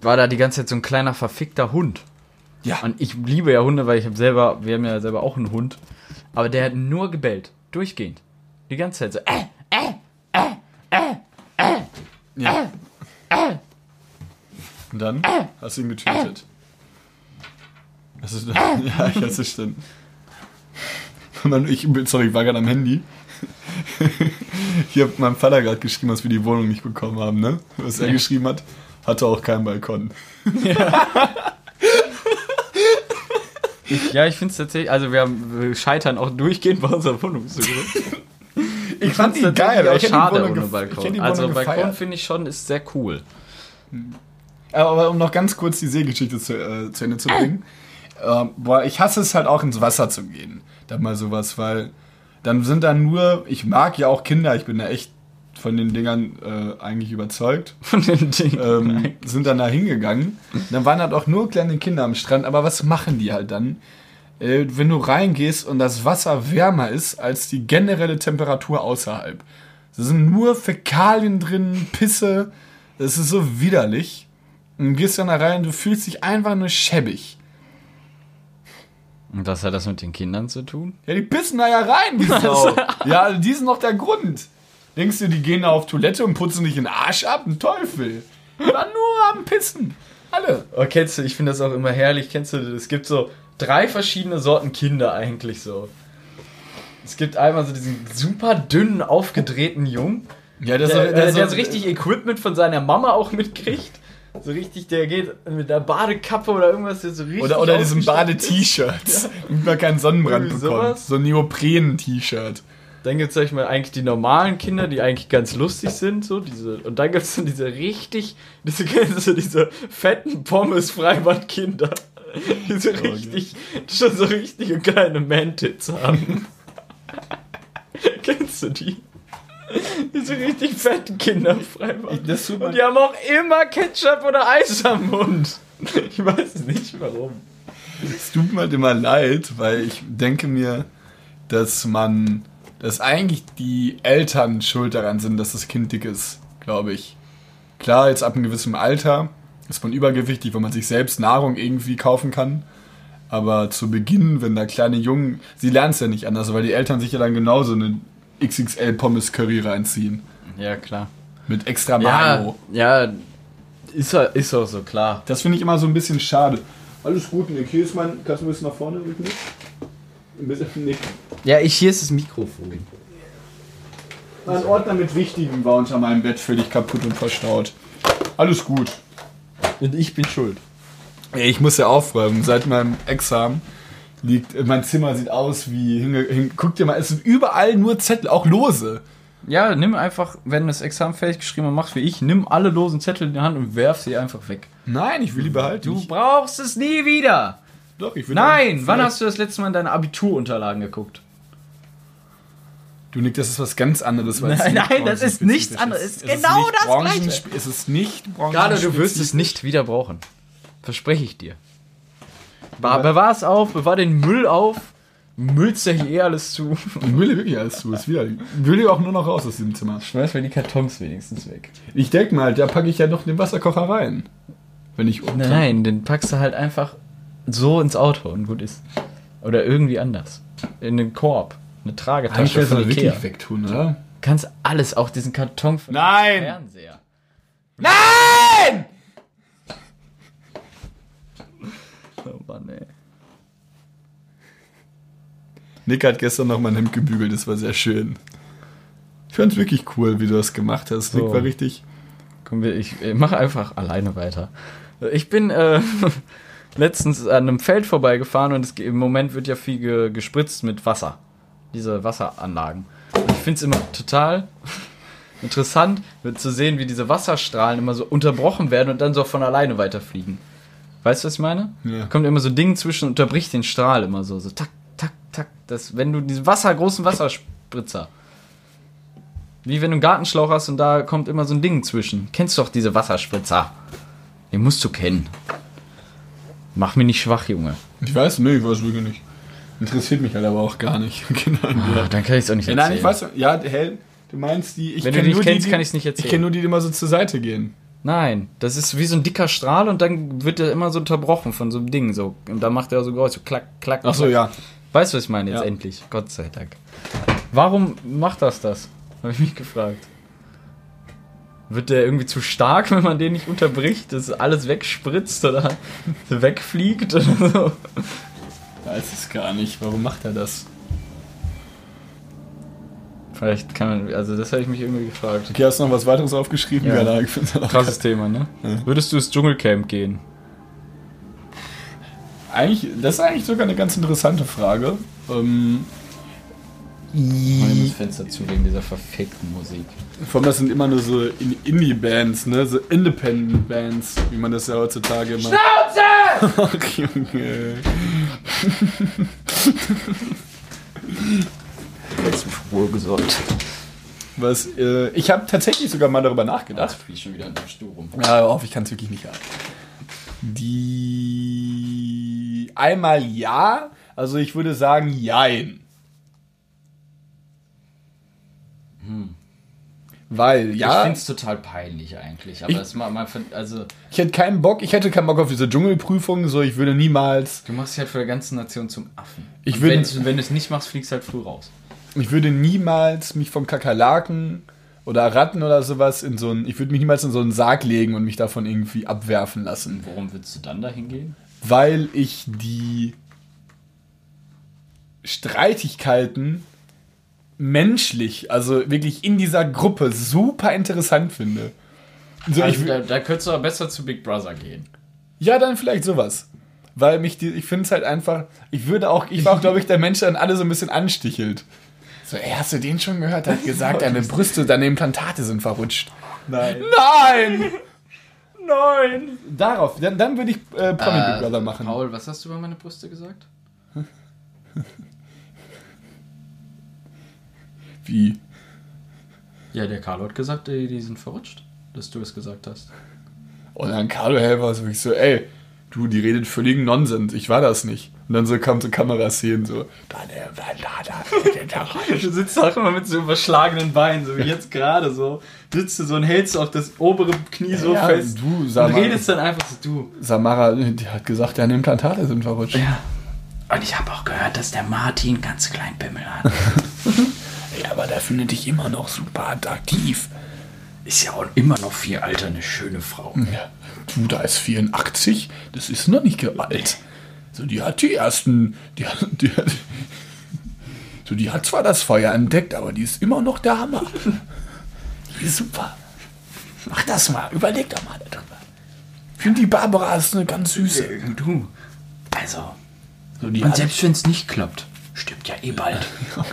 [SPEAKER 3] war da die ganze Zeit so ein kleiner verfickter Hund.
[SPEAKER 4] Ja.
[SPEAKER 5] Und ich liebe ja Hunde, weil ich habe selber, wir haben ja selber auch einen Hund. Aber der hat nur gebellt. Durchgehend. Die ganze Zeit so, äh,
[SPEAKER 4] Ja. Und dann hast du ihn getötet. Das ist, ja, ich hasse stimmt. Und dann, ich, sorry, ich war gerade am Handy. Ich habe meinem Vater gerade geschrieben, dass wir die Wohnung nicht bekommen haben, ne? Was er geschrieben hat, hatte auch keinen Balkon.
[SPEAKER 5] Ja, ich finde es tatsächlich, also wir, haben, wir scheitern auch durchgehend bei unserer Wohnungssuche.
[SPEAKER 4] Ich
[SPEAKER 5] fand's
[SPEAKER 4] fand die geil,
[SPEAKER 5] auch
[SPEAKER 4] ich
[SPEAKER 5] schade
[SPEAKER 4] Wohnung
[SPEAKER 5] ohne
[SPEAKER 4] ich
[SPEAKER 5] Balkon. Also
[SPEAKER 4] Wohnung
[SPEAKER 5] Balkon finde ich schon, ist sehr cool.
[SPEAKER 4] Aber um noch ganz kurz die Seegeschichte zu, äh, zu Ende zu bringen. Ähm, boah, ich hasse es halt auch ins Wasser zu gehen. Da mal sowas, weil dann sind da nur, ich mag ja auch Kinder, ich bin da echt von den Dingern äh, eigentlich überzeugt.
[SPEAKER 5] Von den Dingen.
[SPEAKER 4] Ähm, sind dann da hingegangen. Dann waren halt auch nur kleine Kinder am Strand, aber was machen die halt dann? Äh, wenn du reingehst und das Wasser wärmer ist als die generelle Temperatur außerhalb. Da sind nur Fäkalien drin, Pisse. Das ist so widerlich. Und du gehst dann da rein und du fühlst dich einfach nur schäbig.
[SPEAKER 5] Und was hat das mit den Kindern zu tun?
[SPEAKER 4] Ja, die pissen da ja rein, die Sau. Ja, also die sind noch der Grund. Denkst du, die gehen da auf Toilette und putzen dich den Arsch ab? Ein Teufel. Die waren nur am Pissen. Alle.
[SPEAKER 3] Oh, kennst du, ich finde das auch immer herrlich, kennst du, es gibt so drei verschiedene Sorten Kinder eigentlich so. Es gibt einmal so diesen super dünnen, aufgedrehten Jungen,
[SPEAKER 4] Ja, das
[SPEAKER 3] der,
[SPEAKER 4] ist-
[SPEAKER 3] der,
[SPEAKER 4] das
[SPEAKER 3] der so richtig Equipment von seiner Mama auch mitkriegt. So richtig, der geht mit der Badekappe oder irgendwas, der so richtig.
[SPEAKER 4] Oder, oder diesem. Bade-T-Shirt. Damit man keinen Sonnenbrand
[SPEAKER 3] Irgendwie
[SPEAKER 4] bekommt.
[SPEAKER 3] sowas.
[SPEAKER 4] So ein Neopren-T-Shirt.
[SPEAKER 3] Dann gibt es, sag ich mal, eigentlich die normalen Kinder, die eigentlich ganz lustig sind, so diese. Und dann gibt es dann diese richtig, diese, kennst du, diese fetten Pommes-Freibad-Kinder. Die so richtig, die schon so richtige kleine Mantits haben. kennst du die? Diese richtig fetten Kinder Freibad.
[SPEAKER 4] Das
[SPEAKER 3] Und die haben auch immer Ketchup oder Eis am Mund. Ich weiß nicht warum.
[SPEAKER 4] Es tut mir halt immer leid, weil ich denke mir, dass man, dass eigentlich die Eltern schuld daran sind, dass das Kind dick ist, glaube ich. Klar, jetzt ab einem gewissen Alter ist man übergewichtig, wenn man sich selbst Nahrung irgendwie kaufen kann. Aber zu Beginn, wenn da kleine Jungen, sie lernen es ja nicht anders, weil die Eltern sich ja dann genauso eine XXL Pommes Curry reinziehen.
[SPEAKER 5] Ja, klar.
[SPEAKER 4] Mit extra Mayo.
[SPEAKER 3] ja, ist, ja- ist auch so klar.
[SPEAKER 4] Das finde ich immer so ein bisschen schade. Alles gut, Nick. Hier ist mein. Kannst du ein bisschen nach vorne rücken? Ein bisschen, Nick.
[SPEAKER 3] Ja, ich, hier ist das Mikrofon.
[SPEAKER 4] Ein Ordner mit Wichtigem war unter meinem Bett völlig kaputt und verstaut. Alles gut.
[SPEAKER 3] Und ich bin schuld.
[SPEAKER 4] Ich muss ja aufräumen. Seit meinem Examen liegt. Mein Zimmer sieht aus wie. Hinge, hin, guck dir mal, es sind überall nur Zettel, auch lose.
[SPEAKER 5] Ja, nimm einfach, wenn du das Examen fertig geschrieben und machst wie ich, nimm alle losen Zettel in die Hand und werf sie einfach weg.
[SPEAKER 4] Nein, ich will die behalten.
[SPEAKER 5] Du
[SPEAKER 4] Ich-
[SPEAKER 5] brauchst es nie wieder.
[SPEAKER 4] doch, ich will
[SPEAKER 5] Nein, wann hast du das letzte Mal in deine Abiturunterlagen geguckt?
[SPEAKER 4] Du, Nick, das ist was ganz anderes. weil es
[SPEAKER 5] Nein,
[SPEAKER 4] nicht
[SPEAKER 5] nein, das ist nichts anderes. Es ist genau
[SPEAKER 4] nicht
[SPEAKER 5] das Gleiche.
[SPEAKER 4] Es ist nicht
[SPEAKER 3] Gerade du wirst es nicht wieder brauchen. Verspreche ich dir. Be bewahr es auf, bewahr den Müll auf. Müllst ja hier eh alles zu.
[SPEAKER 4] Will wirklich alles zu. Ist wieder. Will auch nur noch raus aus diesem Zimmer.
[SPEAKER 3] Schmeiß mir die Kartons wenigstens weg.
[SPEAKER 4] Ich denke mal, da packe ich ja noch den Wasserkocher rein. Wenn ich um.
[SPEAKER 3] Nein, den packst du halt einfach so ins Auto und gut ist. Oder irgendwie anders. In den Korb. Eine Tragetasche
[SPEAKER 4] willst du
[SPEAKER 3] von
[SPEAKER 4] wirklich wegtun, oder?
[SPEAKER 3] Kannst alles, auch diesen Karton von
[SPEAKER 4] Nein!
[SPEAKER 3] dem Fernseher.
[SPEAKER 4] Nein!
[SPEAKER 3] Oh Mann, ey.
[SPEAKER 4] Nick hat gestern noch mein Hemd gebügelt, das war sehr schön. Ich fand's wirklich cool, wie du das gemacht hast.
[SPEAKER 3] So.
[SPEAKER 4] Nick war richtig.
[SPEAKER 3] Komm, wir- ich, ich mache einfach alleine weiter. Ich bin äh, letztens an einem Feld vorbeigefahren und es, im Moment wird ja viel ge, gespritzt mit Wasser. Diese Wasseranlagen. Und ich finde es immer total interessant zu sehen, wie diese Wasserstrahlen immer so unterbrochen werden und dann so von alleine weiterfliegen. Weißt du, was ich meine?
[SPEAKER 4] Ja.
[SPEAKER 3] Kommt immer so ein Ding zwischen und unterbricht den Strahl immer so. So tak, tak, tak. Das, wenn du diesen Wasser, großen Wasserspritzer. Wie wenn du einen Gartenschlauch hast und da kommt immer so ein Ding zwischen. Kennst du doch diese Wasserspritzer? Den musst du kennen. Mach mich nicht schwach, Junge.
[SPEAKER 4] Ich weiß, nee, ich weiß wirklich nicht. Interessiert mich halt aber auch gar nicht. genau.
[SPEAKER 3] Ah, dann kann ich es auch nicht
[SPEAKER 4] Ja,
[SPEAKER 3] erzählen.
[SPEAKER 4] nein, ich weiß, ja, hell, du meinst die. Ich
[SPEAKER 3] Wenn du die nicht kennst,
[SPEAKER 4] die,
[SPEAKER 3] kann ich's nicht erzählen.
[SPEAKER 4] Ich kenne nur die, die immer so zur Seite gehen.
[SPEAKER 3] Nein, das ist wie so ein dicker Strahl und dann wird er immer so unterbrochen von so einem Ding. So. Und dann macht er so Geräusch, so klack, klack.
[SPEAKER 4] Ach so,
[SPEAKER 3] klack.
[SPEAKER 4] ja.
[SPEAKER 3] Weißt du, was ich meine jetzt
[SPEAKER 4] Ja.
[SPEAKER 3] endlich? Gott sei Dank. Warum macht das das? Habe ich mich gefragt. Wird der irgendwie zu stark, wenn man den nicht unterbricht, dass alles wegspritzt oder wegfliegt oder so?
[SPEAKER 4] Weiß es gar nicht. Warum macht er das?
[SPEAKER 3] Vielleicht kann man, also das habe ich mich irgendwie gefragt.
[SPEAKER 4] Okay, hast du noch was weiteres aufgeschrieben?
[SPEAKER 3] Ja.
[SPEAKER 4] na, ich halt auch
[SPEAKER 3] Krasses Thema, ne? Würdest du ins Dschungelcamp gehen?
[SPEAKER 4] Eigentlich, das ist eigentlich sogar eine ganz interessante Frage. Ähm,
[SPEAKER 3] Ich das Fenster zu wegen dieser verfickten Musik.
[SPEAKER 4] vor allem, das sind immer nur so In- Indie-Bands, ne? So Independent-Bands, wie man das ja heutzutage immer. Schnauze! Ach, Junge.
[SPEAKER 3] Jetzt Ruhe gesorgt.
[SPEAKER 4] Was, äh, ich habe tatsächlich sogar mal darüber nachgedacht.
[SPEAKER 3] Wie schon wieder an dem Stuhl rum.
[SPEAKER 4] Ja, auf, ich kann es wirklich nicht ab. Die. Einmal ja, also ich würde sagen jein. Weil,
[SPEAKER 3] Ich
[SPEAKER 4] ja,
[SPEAKER 3] finde es total peinlich eigentlich. Aber
[SPEAKER 4] Ich-
[SPEAKER 3] das mal, mal also
[SPEAKER 4] ich hätte keinen Bock, ich hätte keinen Bock auf diese Dschungelprüfung, so ich würde niemals,
[SPEAKER 3] du machst dich halt für die ganze Nation zum Affen.
[SPEAKER 4] Ich würde-
[SPEAKER 3] wenn du es nicht machst, fliegst du halt früh raus.
[SPEAKER 4] Ich würde niemals mich vom Kakerlaken oder Ratten oder sowas in so einen, ich würde mich niemals in so einen Sarg legen und mich davon irgendwie abwerfen lassen.
[SPEAKER 3] Warum willst du dann dahin gehen?
[SPEAKER 4] weil ich die Streitigkeiten menschlich, also wirklich in dieser Gruppe super interessant finde. So,
[SPEAKER 3] Also
[SPEAKER 4] ich,
[SPEAKER 3] da, da könntest du aber besser zu Big Brother gehen.
[SPEAKER 4] ja, dann vielleicht sowas. Weil mich die, ich finde es halt einfach, ich würde auch, ich war auch, glaube ich, der Mensch, der dann alle so ein bisschen anstichelt. So, ey, hast du den schon gehört? Er hat gesagt, deine Brüste, deine Implantate sind verrutscht.
[SPEAKER 3] Nein.
[SPEAKER 4] Nein!
[SPEAKER 3] Nein!
[SPEAKER 4] Darauf, dann, dann würde ich äh, Promi Big Brother machen.
[SPEAKER 3] Paul, was hast du über meine Brüste gesagt?
[SPEAKER 4] Wie?
[SPEAKER 3] Ja, der Carlo hat gesagt, ey, die sind verrutscht, dass du es gesagt hast.
[SPEAKER 4] Und dann Carlo Helfer so, ich so, ey, du, die redet völligen Nonsens, ich war das nicht. Und dann so kam so Kameraszenen so, da, da, da, da, da, da.
[SPEAKER 3] Du sitzt auch immer mit so überschlagenen Beinen, so wie jetzt gerade so. Sitzt du so und hältst auf das obere Knie so
[SPEAKER 4] Ja,
[SPEAKER 3] fest.
[SPEAKER 4] du, sag
[SPEAKER 3] und redest dann einfach so, du.
[SPEAKER 4] Samara, die hat gesagt, deine Implantate sind verrutscht.
[SPEAKER 3] Ja. Und ich habe auch gehört, dass der Martin ganz klein Pimmel hat.
[SPEAKER 4] Ja, aber der findet dich immer noch super attraktiv.
[SPEAKER 3] Ist ja auch immer noch viel Alter, eine schöne Frau.
[SPEAKER 4] Ja, du, da ist 84, das ist noch nicht alt. So, die hat die ersten, die, hat- die hat, so, die hat zwar das Feuer entdeckt, aber die ist immer noch der Hammer. Die ist super. Mach das mal, überleg doch mal darüber. Ich finde die Barbara ist eine ganz süße.
[SPEAKER 3] Du. Also.
[SPEAKER 4] So, die
[SPEAKER 3] Und selbst wenn es nicht klappt, stirbt ja eh bald.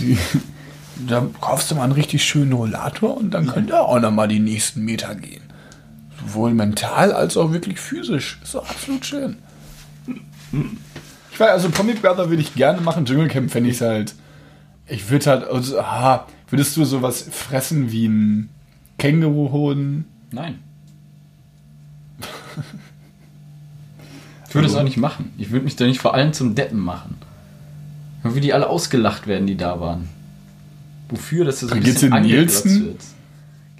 [SPEAKER 4] Die, da kaufst du mal einen richtig schönen Rollator und dann könnt ihr auch noch mal die nächsten Meter gehen. Sowohl mental als auch wirklich physisch. Ist doch absolut schön. Ich weiß, also Comic Brother würde ich gerne machen. Dschungelcamp fände ich halt. Ich würde halt. Also, aha, würdest du sowas fressen wie ein Känguruhoden?
[SPEAKER 3] Nein. Ich würde es auch nicht machen. Ich würde mich da nicht vor allem zum Deppen machen. Wie die alle ausgelacht werden, die da waren. Wofür, dass du so ein bisschen
[SPEAKER 4] Nielsen?
[SPEAKER 3] wird.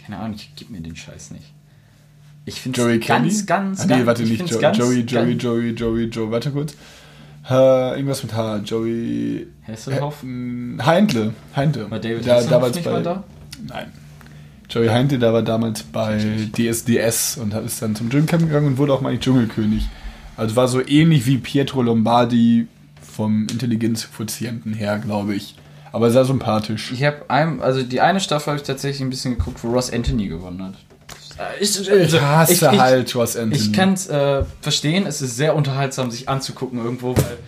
[SPEAKER 3] Keine Ahnung, ich gib mir den Scheiß nicht. Ich finde
[SPEAKER 4] Joey
[SPEAKER 3] es ganz,
[SPEAKER 4] Kelly?
[SPEAKER 3] ganz,
[SPEAKER 4] ah,
[SPEAKER 3] ganz,
[SPEAKER 4] nee, warte
[SPEAKER 3] ich
[SPEAKER 4] nicht. Jo
[SPEAKER 3] ganz,
[SPEAKER 4] Joey, Joey,
[SPEAKER 3] ganz,
[SPEAKER 4] Joey, Joey, Joey, warte kurz. Äh, irgendwas mit H. Joey.
[SPEAKER 3] Hesselhoff?
[SPEAKER 4] Äh, Heintle. Heintle.
[SPEAKER 3] War David
[SPEAKER 4] da, damals
[SPEAKER 3] nicht
[SPEAKER 4] bei,
[SPEAKER 3] mal da?
[SPEAKER 4] Nein. Joey Heintle, da war damals bei DSDS und ist dann zum Dschungelcamp gegangen und wurde auch mal nicht Dschungelkönig. Also war so ähnlich wie Pietro Lombardi vom Intelligenzquotienten her, glaube ich. Aber sehr sympathisch.
[SPEAKER 3] Ich habe also die eine Staffel habe ich tatsächlich ein bisschen geguckt, wo Ross Anthony gewonnen hat. Ich,
[SPEAKER 4] Ich hasse
[SPEAKER 3] ich- ich-
[SPEAKER 4] halt Ross Anthony.
[SPEAKER 3] Ich kann es äh, verstehen, es ist sehr unterhaltsam, sich anzugucken irgendwo, weil.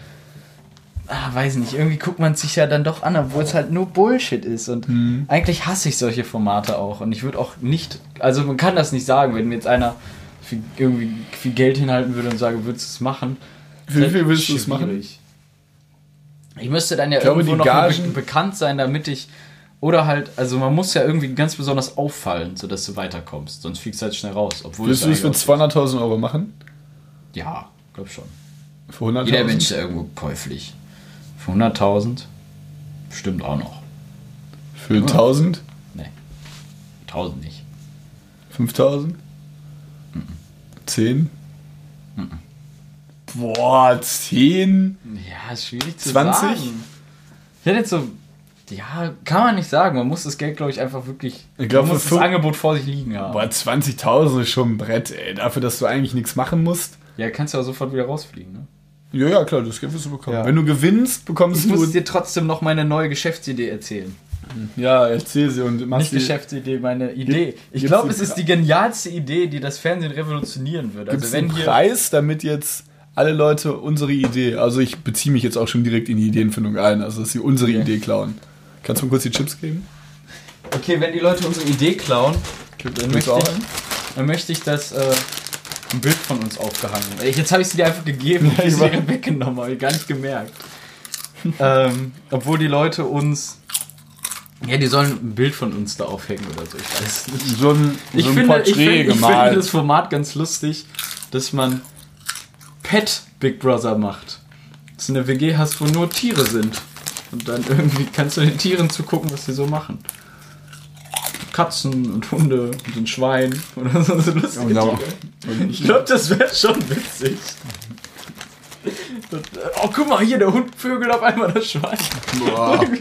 [SPEAKER 3] Ah, weiß nicht, irgendwie guckt man es sich ja dann doch an, obwohl es halt nur Bullshit ist. Und
[SPEAKER 4] Mhm.
[SPEAKER 3] eigentlich hasse ich solche Formate auch. Und ich würde auch nicht. Also, man kann das nicht sagen, wenn mir jetzt einer viel, irgendwie viel Geld hinhalten würde und sagen, würdest du es machen?
[SPEAKER 4] Wie viel würdest du es machen?
[SPEAKER 3] Ich müsste dann ja
[SPEAKER 4] glaube,
[SPEAKER 3] irgendwo noch
[SPEAKER 4] Gagen-
[SPEAKER 3] be bekannt sein, damit ich. Oder halt, also man muss ja irgendwie ganz besonders auffallen, sodass du weiterkommst. Sonst fliegst du halt schnell raus. Obwohl es
[SPEAKER 4] du es für
[SPEAKER 3] eigentlich
[SPEAKER 4] 200.000 Euro machen?
[SPEAKER 3] Ja, glaub schon.
[SPEAKER 4] Für 100.000?
[SPEAKER 3] Jeder Mensch ist irgendwo käuflich. Für 100.000 bestimmt auch noch.
[SPEAKER 4] Für 1000?
[SPEAKER 3] Nee, 1000 nicht.
[SPEAKER 4] 5000? 10? Boah, 10?
[SPEAKER 3] Ja, ist schwierig zu
[SPEAKER 4] 20?
[SPEAKER 3] sagen. Ich hätte jetzt so. Ja, kann man nicht sagen. Man muss das Geld, glaube ich, einfach wirklich.
[SPEAKER 4] Ich glaub,
[SPEAKER 3] man muss
[SPEAKER 4] für
[SPEAKER 3] das Angebot vor sich liegen haben.
[SPEAKER 4] Boah, 20.000 ist schon ein Brett, ey. Dafür, dass du eigentlich nichts machen musst.
[SPEAKER 3] Ja, kannst du ja sofort wieder rausfliegen. Ne?
[SPEAKER 4] Ja, ja, klar, das Geld wirst du bekommen.
[SPEAKER 3] Ja.
[SPEAKER 4] Wenn du gewinnst, bekommst
[SPEAKER 3] Ich
[SPEAKER 4] du.
[SPEAKER 3] muss dir trotzdem noch meine neue Geschäftsidee erzählen.
[SPEAKER 4] Ja, erzähl sie und mach
[SPEAKER 3] Nicht
[SPEAKER 4] sie.
[SPEAKER 3] Geschäftsidee, meine Idee. Ich glaube, es ist die genialste Idee, die das Fernsehen revolutionieren würde.
[SPEAKER 4] Gibt's
[SPEAKER 3] Also wenn
[SPEAKER 4] einen. Preis, damit jetzt alle Leute unsere Idee, also ich beziehe mich jetzt auch schon direkt in die Ideenfindung ein, also dass sie unsere
[SPEAKER 3] Okay.
[SPEAKER 4] Idee klauen. Kannst du mir kurz die Chips geben?
[SPEAKER 3] Okay, wenn die Leute unsere Idee klauen, dann möchte, ich, dann möchte ich, dass äh, ein Bild von uns aufgehangen wird. Jetzt habe ich sie dir einfach gegeben und
[SPEAKER 4] Ja,
[SPEAKER 3] ich sie dir weggenommen, habe ich gar nicht gemerkt. ähm, obwohl die Leute uns. Ja, die sollen ein Bild von uns da aufhängen oder so. Ich weiß nicht.
[SPEAKER 4] So ein,
[SPEAKER 3] Ich,
[SPEAKER 4] so ein
[SPEAKER 3] finde, ich,
[SPEAKER 4] Porträt
[SPEAKER 3] finde, ich finde
[SPEAKER 4] gemalt.
[SPEAKER 3] das Format ganz lustig, dass man Pet Big Brother macht. Dass du eine WG hast, wo nur Tiere sind. Und dann irgendwie kannst du den Tieren zugucken, was sie so machen. Katzen und Hunde und ein Schwein oder so, so lustige
[SPEAKER 4] aber-
[SPEAKER 3] Tiere. Ich glaube, das wäre schon witzig. Oh, guck mal, hier, der Hund vögelt auf einmal das Schwein.
[SPEAKER 4] Boah.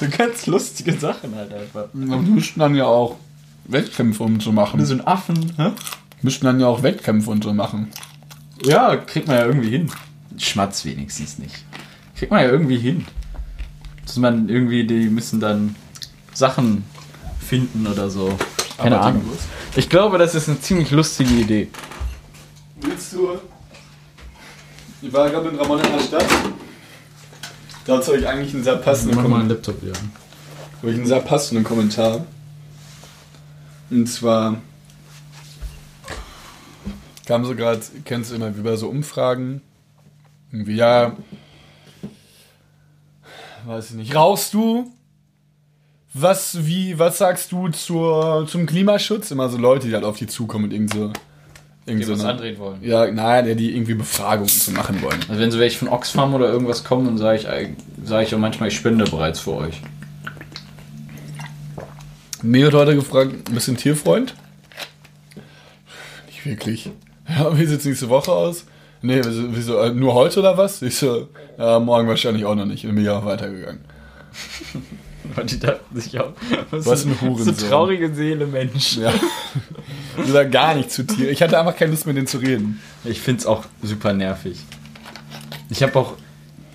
[SPEAKER 3] So ganz lustige Sachen halt einfach.
[SPEAKER 4] Die müssten dann ja auch Wettkämpfe und so machen.
[SPEAKER 3] So ein Affen, hä?
[SPEAKER 4] Müssten dann ja auch Wettkämpfe und so machen.
[SPEAKER 3] Ja, kriegt man ja irgendwie hin. Schmatz wenigstens nicht. Kriegt man ja irgendwie hin. Dass man irgendwie, die müssen dann Sachen finden oder so. Keine
[SPEAKER 4] Aber
[SPEAKER 3] Ahnung. Ich glaube, das ist eine ziemlich lustige Idee.
[SPEAKER 4] Willst du? Ich war gerade mit Ramon in der Stadt. Dazu habe ich eigentlich einen sehr passenden Kommentar.
[SPEAKER 3] Laptop wieder.
[SPEAKER 4] habe ich einen sehr passenden Kommentar. Und zwar kam so gerade, kennst du immer wie bei so Umfragen, irgendwie, ja, weiß ich nicht, rauchst du? Was, wie, was sagst du zur, zum Klimaschutz? Immer so Leute, die halt auf die zukommen und irgend so, irgend
[SPEAKER 3] Die
[SPEAKER 4] so
[SPEAKER 3] was
[SPEAKER 4] eine-
[SPEAKER 3] andrehen wollen.
[SPEAKER 4] Ja, nein, die irgendwie Befragungen zu machen wollen.
[SPEAKER 3] Also wenn so welche von Oxfam oder irgendwas kommen, dann sage ich, sag ich auch manchmal, ich spende bereits für euch.
[SPEAKER 4] Mir hat heute gefragt, ein bisschen Tierfreund? Nicht wirklich. Ja, wie sieht's nächste Woche aus? Nee, wieso, äh, nur heute oder was? Ich so, ja, morgen wahrscheinlich auch noch nicht. Und bin ja auch weitergegangen.
[SPEAKER 3] Und die dachten sich auch, was,
[SPEAKER 4] Was ein Hurensohn.
[SPEAKER 3] So traurige Seele, Mensch.
[SPEAKER 4] Ja. Ich sag gar nicht zu Tier. Ich hatte einfach keine Lust mit denen zu reden.
[SPEAKER 3] Ich find's auch super nervig. Ich habe auch,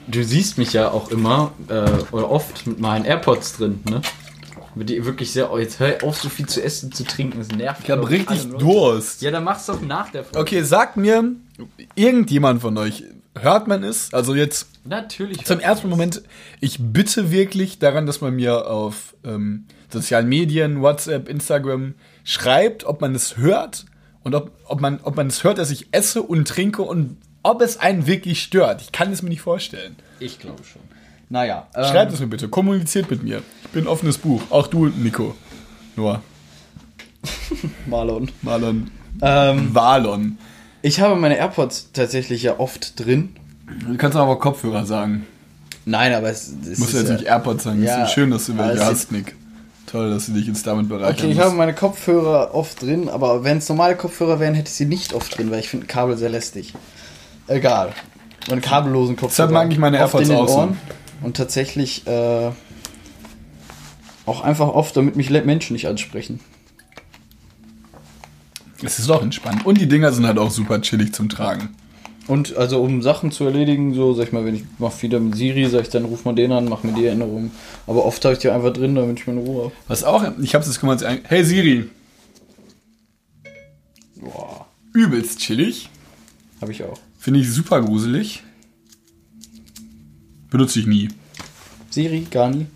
[SPEAKER 3] du siehst mich ja auch immer äh, oder oft mit meinen AirPods drin, ne? Mit die wirklich sehr, oh, jetzt hör auf, so viel zu essen, zu trinken, das nervt.
[SPEAKER 4] Ich habe richtig. Durst.
[SPEAKER 3] Ja, dann mach's doch nach der Folge.
[SPEAKER 4] Okay, sagt mir, irgendjemand von euch, hört man es? Also jetzt
[SPEAKER 3] Natürlich.
[SPEAKER 4] Zum ersten Moment, ich bitte wirklich daran, dass man mir auf ähm, sozialen Medien, WhatsApp, Instagram schreibt, ob man es hört und ob, ob, man, ob man es hört, dass ich esse und trinke und ob es einen wirklich stört. Ich kann es mir nicht vorstellen.
[SPEAKER 3] Ich glaube schon. Naja. Ähm,
[SPEAKER 4] Schreibt es mir bitte, kommuniziert mit mir. Ich bin ein offenes Buch. Auch du, Nico. Noah.
[SPEAKER 3] Marlon.
[SPEAKER 4] Marlon.
[SPEAKER 3] Ähm,
[SPEAKER 4] Walon.
[SPEAKER 3] ich habe meine AirPods tatsächlich ja oft drin.
[SPEAKER 4] Du kannst aber Kopfhörer sagen.
[SPEAKER 3] Nein, aber es, es
[SPEAKER 4] Musst du jetzt
[SPEAKER 3] ja-
[SPEAKER 4] nicht AirPods sagen.
[SPEAKER 3] Ja,
[SPEAKER 4] ist so schön, dass du welche
[SPEAKER 3] es
[SPEAKER 4] hast, Nick. Toll, dass du dich jetzt damit bereichern
[SPEAKER 3] Okay, ich habe meine Kopfhörer oft drin, aber wenn es normale Kopfhörer wären, hätte ich sie nicht oft drin, weil ich finde Kabel sehr lästig. Egal. Meine kabellosen Kopfhörer.
[SPEAKER 4] Deshalb mag ich meine AirPods auch so.
[SPEAKER 3] Und tatsächlich äh, auch einfach oft, damit mich Menschen nicht ansprechen.
[SPEAKER 4] Es ist auch entspannt. Und die Dinger sind halt auch super chillig zum Tragen.
[SPEAKER 3] Und also um Sachen zu erledigen, so sag ich mal, wenn ich mach wieder mit Siri, sag ich dann ruf mal den an, mach mir die Erinnerung. Aber oft habe ich die einfach drin, damit ich meine Ruhe habe.
[SPEAKER 4] Was auch, ich hab's jetzt ein- hey Siri,
[SPEAKER 3] Boah,
[SPEAKER 4] übelst chillig.
[SPEAKER 3] habe ich auch.
[SPEAKER 4] Finde ich super gruselig. Benutze ich nie.
[SPEAKER 3] Siri, gar nie.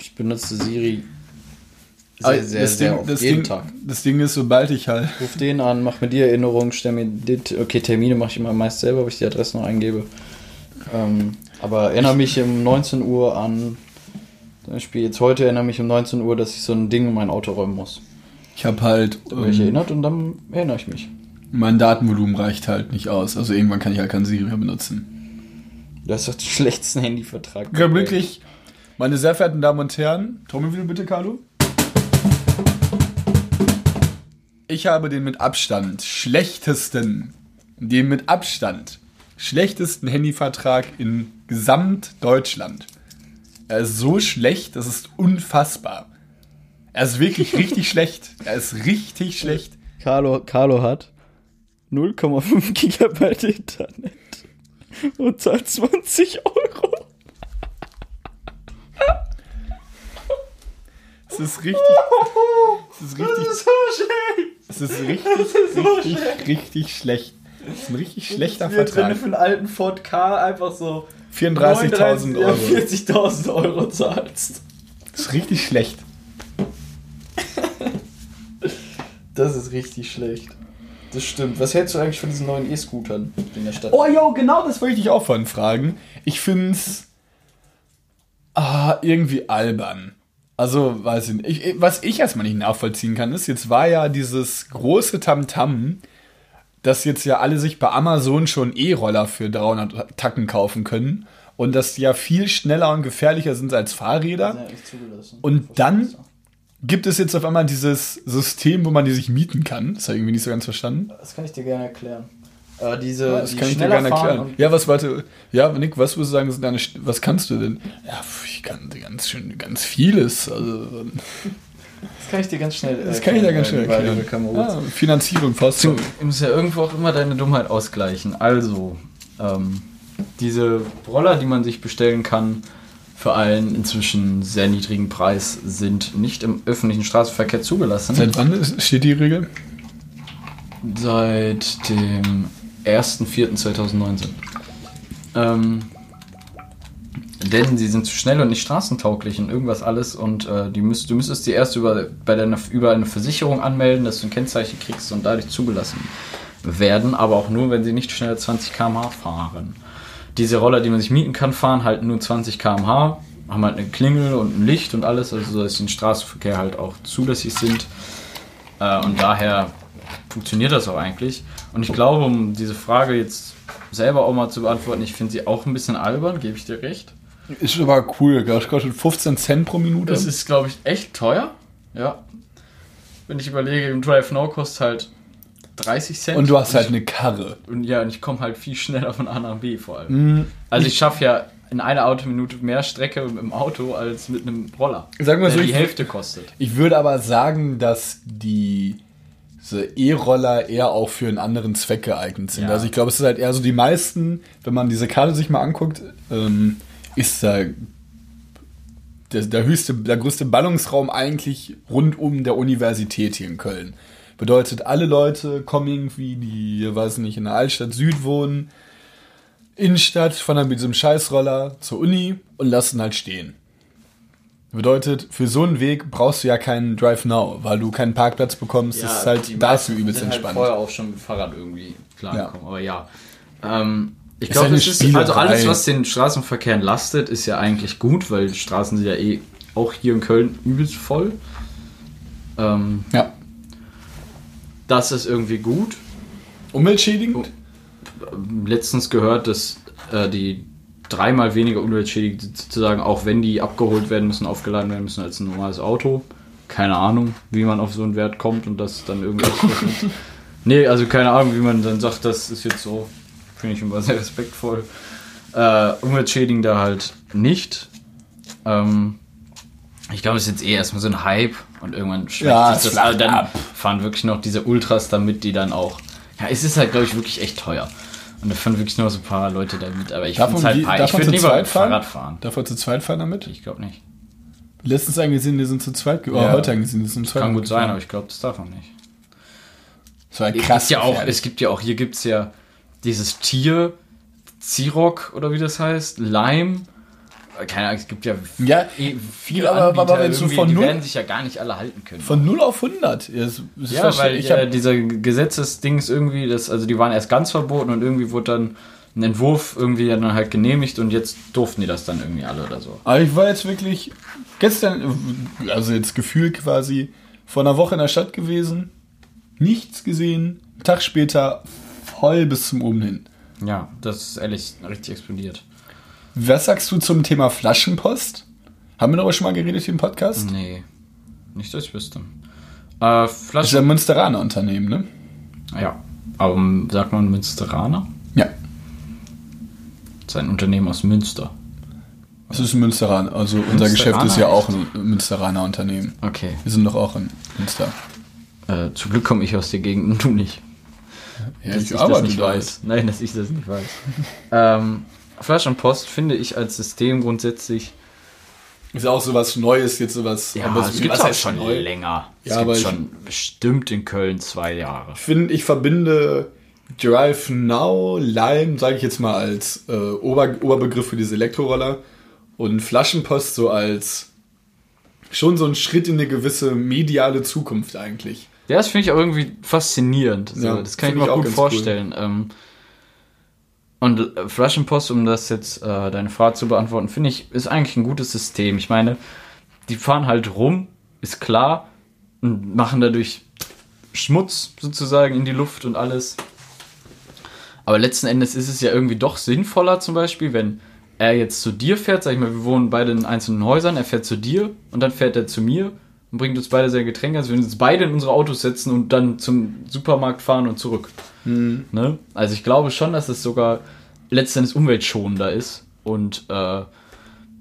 [SPEAKER 3] Ich benutze Siri sehr, sehr,
[SPEAKER 4] das
[SPEAKER 3] sehr
[SPEAKER 4] Ding,
[SPEAKER 3] oft,
[SPEAKER 4] das
[SPEAKER 3] jeden
[SPEAKER 4] Ding,
[SPEAKER 3] Tag.
[SPEAKER 4] Das Ding ist, sobald ich halt.
[SPEAKER 3] Ruf den an, mach mir die Erinnerung, stell mir dit. Okay, Termine mache ich immer meist selber, weil ich die Adresse noch eingebe. Ähm, aber erinnere mich um 19 Uhr an. Zum Beispiel jetzt heute erinnere mich um 19 Uhr, dass ich so ein Ding in mein Auto räumen muss.
[SPEAKER 4] Ich habe halt.
[SPEAKER 3] Da werde ich
[SPEAKER 4] Ähm,
[SPEAKER 3] erinnert und dann erinnere ich mich.
[SPEAKER 4] mein Datenvolumen reicht halt nicht aus. Also irgendwann kann ich halt kein Siri mehr benutzen.
[SPEAKER 3] Das ist doch der schlechteste Handyvertrag.
[SPEAKER 4] Ja, wirklich. Meine sehr verehrten Damen und Herren, Trommelwirbel bitte, Carlo. ich habe den mit Abstand schlechtesten, den mit Abstand schlechtesten Handyvertrag in Gesamtdeutschland. Er ist so schlecht, das ist unfassbar. Er ist wirklich richtig schlecht. Er ist richtig schlecht.
[SPEAKER 6] Carlo, Carlo hat 0,5 Gigabyte Internet und zahlt 20 Euro.
[SPEAKER 4] Es ist richtig. Es ist richtig. Es ist richtig, richtig, richtig schlecht. Es ist ein richtig schlechter
[SPEAKER 6] Wenn du
[SPEAKER 4] Vertrag.
[SPEAKER 6] für einen alten Ford K einfach so
[SPEAKER 4] 34.000
[SPEAKER 6] ja,
[SPEAKER 4] Euro.
[SPEAKER 6] 40.000 Euro zahlst.
[SPEAKER 4] Das ist richtig schlecht.
[SPEAKER 6] Das ist richtig schlecht. Das stimmt. Was hältst du eigentlich von diesen neuen E-Scootern in der Stadt?
[SPEAKER 4] Oh, jo, genau das wollte ich dich auch von fragen. Ich find's ah, irgendwie albern. Also, weiß ich nicht. Ich, was ich erstmal nicht nachvollziehen kann, ist, jetzt war ja dieses große Tamtam, dass jetzt ja alle sich bei Amazon schon E-Roller für 300 Tacken kaufen können und dass die ja viel schneller und gefährlicher sind als Fahrräder.
[SPEAKER 6] Ja.
[SPEAKER 4] Und dann gibt es jetzt auf einmal dieses System, wo man die sich mieten kann. Das habe ich irgendwie nicht so ganz verstanden.
[SPEAKER 6] Das kann ich dir gerne erklären. Äh, diese,
[SPEAKER 4] Das
[SPEAKER 6] die
[SPEAKER 4] kann ich dir
[SPEAKER 6] schneller
[SPEAKER 4] gerne
[SPEAKER 6] fahren
[SPEAKER 4] erklären. Ja, was, warte. Ja, Nick, was würdest du sagen, sind deine, was kannst du denn? Ja, ich kann ganz schön, ganz vieles. Also,
[SPEAKER 6] Das kann ich dir ganz schnell
[SPEAKER 4] das kann ich da ganz schnell erklären.
[SPEAKER 6] Kameras-
[SPEAKER 4] Ah, Finanzierung fast.
[SPEAKER 3] Du musst ja irgendwo auch immer deine Dummheit ausgleichen. Also, ähm, diese Roller, die man sich bestellen kann, für einen inzwischen sehr niedrigen Preis, sind nicht im öffentlichen Straßenverkehr zugelassen.
[SPEAKER 4] Seit wann steht die Regel?
[SPEAKER 3] Seit dem 1.4.2019. Ähm, denn sie sind zu schnell und nicht straßentauglich und irgendwas alles und äh, die müsst, du müsstest die erst über, bei deiner, über eine Versicherung anmelden, dass du ein Kennzeichen kriegst und dadurch zugelassen werden, aber auch nur, wenn sie nicht schneller 20 km/h fahren. Diese Roller, die man sich mieten kann, fahren halt nur 20 km/h, haben halt eine Klingel und ein Licht und alles, also so, dass sie im Straßenverkehr halt auch zulässig sind. Äh, und daher funktioniert das auch eigentlich. Und ich glaube, um diese Frage jetzt selber auch mal zu beantworten, ich finde sie auch ein bisschen albern, gebe ich dir recht.
[SPEAKER 4] Ist aber cool. Das kostet 15 Cent pro Minute.
[SPEAKER 3] Das ist, glaube ich, echt teuer. Ja. Wenn ich überlege, im Drive Now kostet halt 30 Cent.
[SPEAKER 4] und du hast halt eine Karre.
[SPEAKER 3] Und ja, und ich komme halt viel schneller von A nach B vor allem. Also ich schaffe ja in einer Autominute mehr Strecke mit dem Auto als mit einem Roller.
[SPEAKER 4] Sag mal
[SPEAKER 3] der
[SPEAKER 4] so,
[SPEAKER 3] die
[SPEAKER 4] ich-
[SPEAKER 3] Hälfte kostet.
[SPEAKER 4] Ich würde aber sagen, dass die diese E-Roller eher auch für einen anderen Zweck geeignet sind.
[SPEAKER 3] Ja.
[SPEAKER 4] Also ich glaube, es ist halt eher so die meisten, wenn man diese Karte sich mal anguckt, ähm, ist da der, der höchste, der größte Ballungsraum eigentlich rund um der Universität hier in Köln. Bedeutet, alle Leute kommen irgendwie, die, weiß nicht, in der Altstadt Süd wohnen, Innenstadt, fahren dann mit diesem Scheißroller zur Uni und lassen halt stehen. Bedeutet, für so einen Weg brauchst du ja keinen Drive Now, weil du keinen Parkplatz bekommst. das ist halt
[SPEAKER 3] die
[SPEAKER 4] dafür
[SPEAKER 3] meisten
[SPEAKER 4] übelst
[SPEAKER 3] sind
[SPEAKER 4] entspannt.
[SPEAKER 3] Halt vorher auch schon mit Fahrrad irgendwie klargekommen. Aber ja. Ähm, ich
[SPEAKER 4] Ist
[SPEAKER 3] glaube, das ist
[SPEAKER 4] Spielerei.
[SPEAKER 3] also alles, was den Straßenverkehr entlastet, ist ja eigentlich gut, weil die Straßen sind ja eh auch hier in Köln übelst voll. Ähm,
[SPEAKER 4] ja.
[SPEAKER 3] Das ist irgendwie gut.
[SPEAKER 4] Umweltschädigend?
[SPEAKER 3] Letztens gehört, dass äh, die dreimal weniger umweltschädigend sind, sozusagen, auch wenn die abgeholt werden müssen, aufgeladen werden müssen als ein normales Auto. Keine Ahnung, wie man auf so einen Wert kommt und das dann irgendwie. nee, also keine Ahnung, wie man dann sagt, das ist jetzt so. Finde ich immer sehr respektvoll. Äh, umweltschädigender halt nicht. Ähm, ich glaube, es ist jetzt eh erstmal so ein Hype und irgendwann schwächt
[SPEAKER 4] Ja,
[SPEAKER 3] sich
[SPEAKER 4] es
[SPEAKER 3] das. Aber dann
[SPEAKER 4] ab.
[SPEAKER 3] fahren wirklich noch diese Ultras damit, die dann auch. Ja, es ist halt, glaube ich, wirklich echt teuer. Und da fahren wirklich nur so ein paar Leute damit. Aber ich finde es
[SPEAKER 4] man
[SPEAKER 3] halt
[SPEAKER 4] darf
[SPEAKER 3] Ich
[SPEAKER 4] man
[SPEAKER 3] würde lieber
[SPEAKER 4] zweit
[SPEAKER 3] mit
[SPEAKER 4] fahren?
[SPEAKER 3] Fahrrad fahren.
[SPEAKER 4] Darf er zu zweit fahren damit?
[SPEAKER 3] Ich glaube nicht.
[SPEAKER 4] Letztens angesehen, die sind zu zweit geworden.
[SPEAKER 3] Ja.
[SPEAKER 4] Heute angesehen, die sind zu zweit
[SPEAKER 3] Kann gut sein, aber ich glaube, das darf man nicht.
[SPEAKER 4] Das war
[SPEAKER 3] Es
[SPEAKER 4] krass.
[SPEAKER 3] gibt ja auch, es gibt ja auch, hier gibt es ja dieses Tier, Zirok oder wie das heißt, Lime. Keine Ahnung, es gibt ja,
[SPEAKER 4] Ja,
[SPEAKER 3] eh viele
[SPEAKER 4] aber-
[SPEAKER 3] Anbieter,
[SPEAKER 4] aber wenn du von
[SPEAKER 3] die
[SPEAKER 4] null-
[SPEAKER 3] werden sich ja gar nicht alle halten können.
[SPEAKER 4] Von 0 auf 100. Ja, das, das
[SPEAKER 3] ja, weil
[SPEAKER 4] ich
[SPEAKER 3] äh,
[SPEAKER 4] hab,
[SPEAKER 3] dieser Gesetzesdings irgendwie, das, also die waren erst ganz verboten und irgendwie wurde dann ein Entwurf irgendwie dann halt genehmigt und jetzt durften die das dann irgendwie alle oder so.
[SPEAKER 4] Aber ich war jetzt wirklich gestern, also jetzt gefühlt quasi, vor einer Woche in der Stadt gewesen, nichts gesehen, einen Tag später voll bis zum oben hin.
[SPEAKER 3] Ja, das ist ehrlich richtig explodiert.
[SPEAKER 4] Was sagst du zum Thema Flaschenpost? Haben wir darüber schon mal geredet im Podcast?
[SPEAKER 3] Nee, nicht, dass ich wüsste. Äh,
[SPEAKER 4] Das ist ein Münsteraner Unternehmen, ne?
[SPEAKER 3] Ja. Aber sagt man Münsteraner?
[SPEAKER 4] Ja.
[SPEAKER 3] Das ist ein Unternehmen aus Münster.
[SPEAKER 4] Es ist ein Münsteraner. Also unser Geschäft ist ja auch ein Münsteraner Unternehmen.
[SPEAKER 3] Okay.
[SPEAKER 4] Wir sind doch auch in Münster.
[SPEAKER 3] Äh, zum Glück komme ich aus der Gegend und du nicht.
[SPEAKER 4] Ja,
[SPEAKER 3] dass
[SPEAKER 4] ich
[SPEAKER 3] ich das nicht
[SPEAKER 4] da.
[SPEAKER 3] weiß. Nein, dass ich das nicht weiß. ähm, Flasch und Post finde ich als System grundsätzlich.
[SPEAKER 4] Ist auch sowas Neues, jetzt sowas.
[SPEAKER 3] Ja,
[SPEAKER 4] aber
[SPEAKER 3] es gibt auch schon
[SPEAKER 4] neu?
[SPEAKER 3] länger. Es
[SPEAKER 4] Ja,
[SPEAKER 3] gibt
[SPEAKER 4] aber ich-
[SPEAKER 3] schon bestimmt in Köln zwei Jahre.
[SPEAKER 4] Ich finde, ich verbinde Drive Now, Lime, sage ich jetzt mal als äh, Ober Oberbegriff für diese Elektroroller und Flaschenpost so als schon so ein Schritt in eine gewisse mediale Zukunft eigentlich.
[SPEAKER 3] Ja, das finde ich auch irgendwie faszinierend. So,
[SPEAKER 4] Ja,
[SPEAKER 3] das kann ich mir auch gut vorstellen. Ähm, und äh, Flaschenpost, um das jetzt äh, deine Frage zu beantworten, finde ich, ist eigentlich ein gutes System. Ich meine, die fahren halt rum, ist klar, und machen dadurch Schmutz sozusagen in die Luft und alles. Aber letzten Endes ist es ja irgendwie doch sinnvoller, zum Beispiel, wenn er jetzt zu dir fährt, sag ich mal, wir wohnen beide in einzelnen Häusern, er fährt zu dir und dann fährt er zu mir und bringt uns beide seine Getränke, also wir uns beide in unsere Autos setzen und dann zum Supermarkt fahren und zurück. Ne? Also ich glaube schon, dass es sogar letztendlich umweltschonender ist und äh,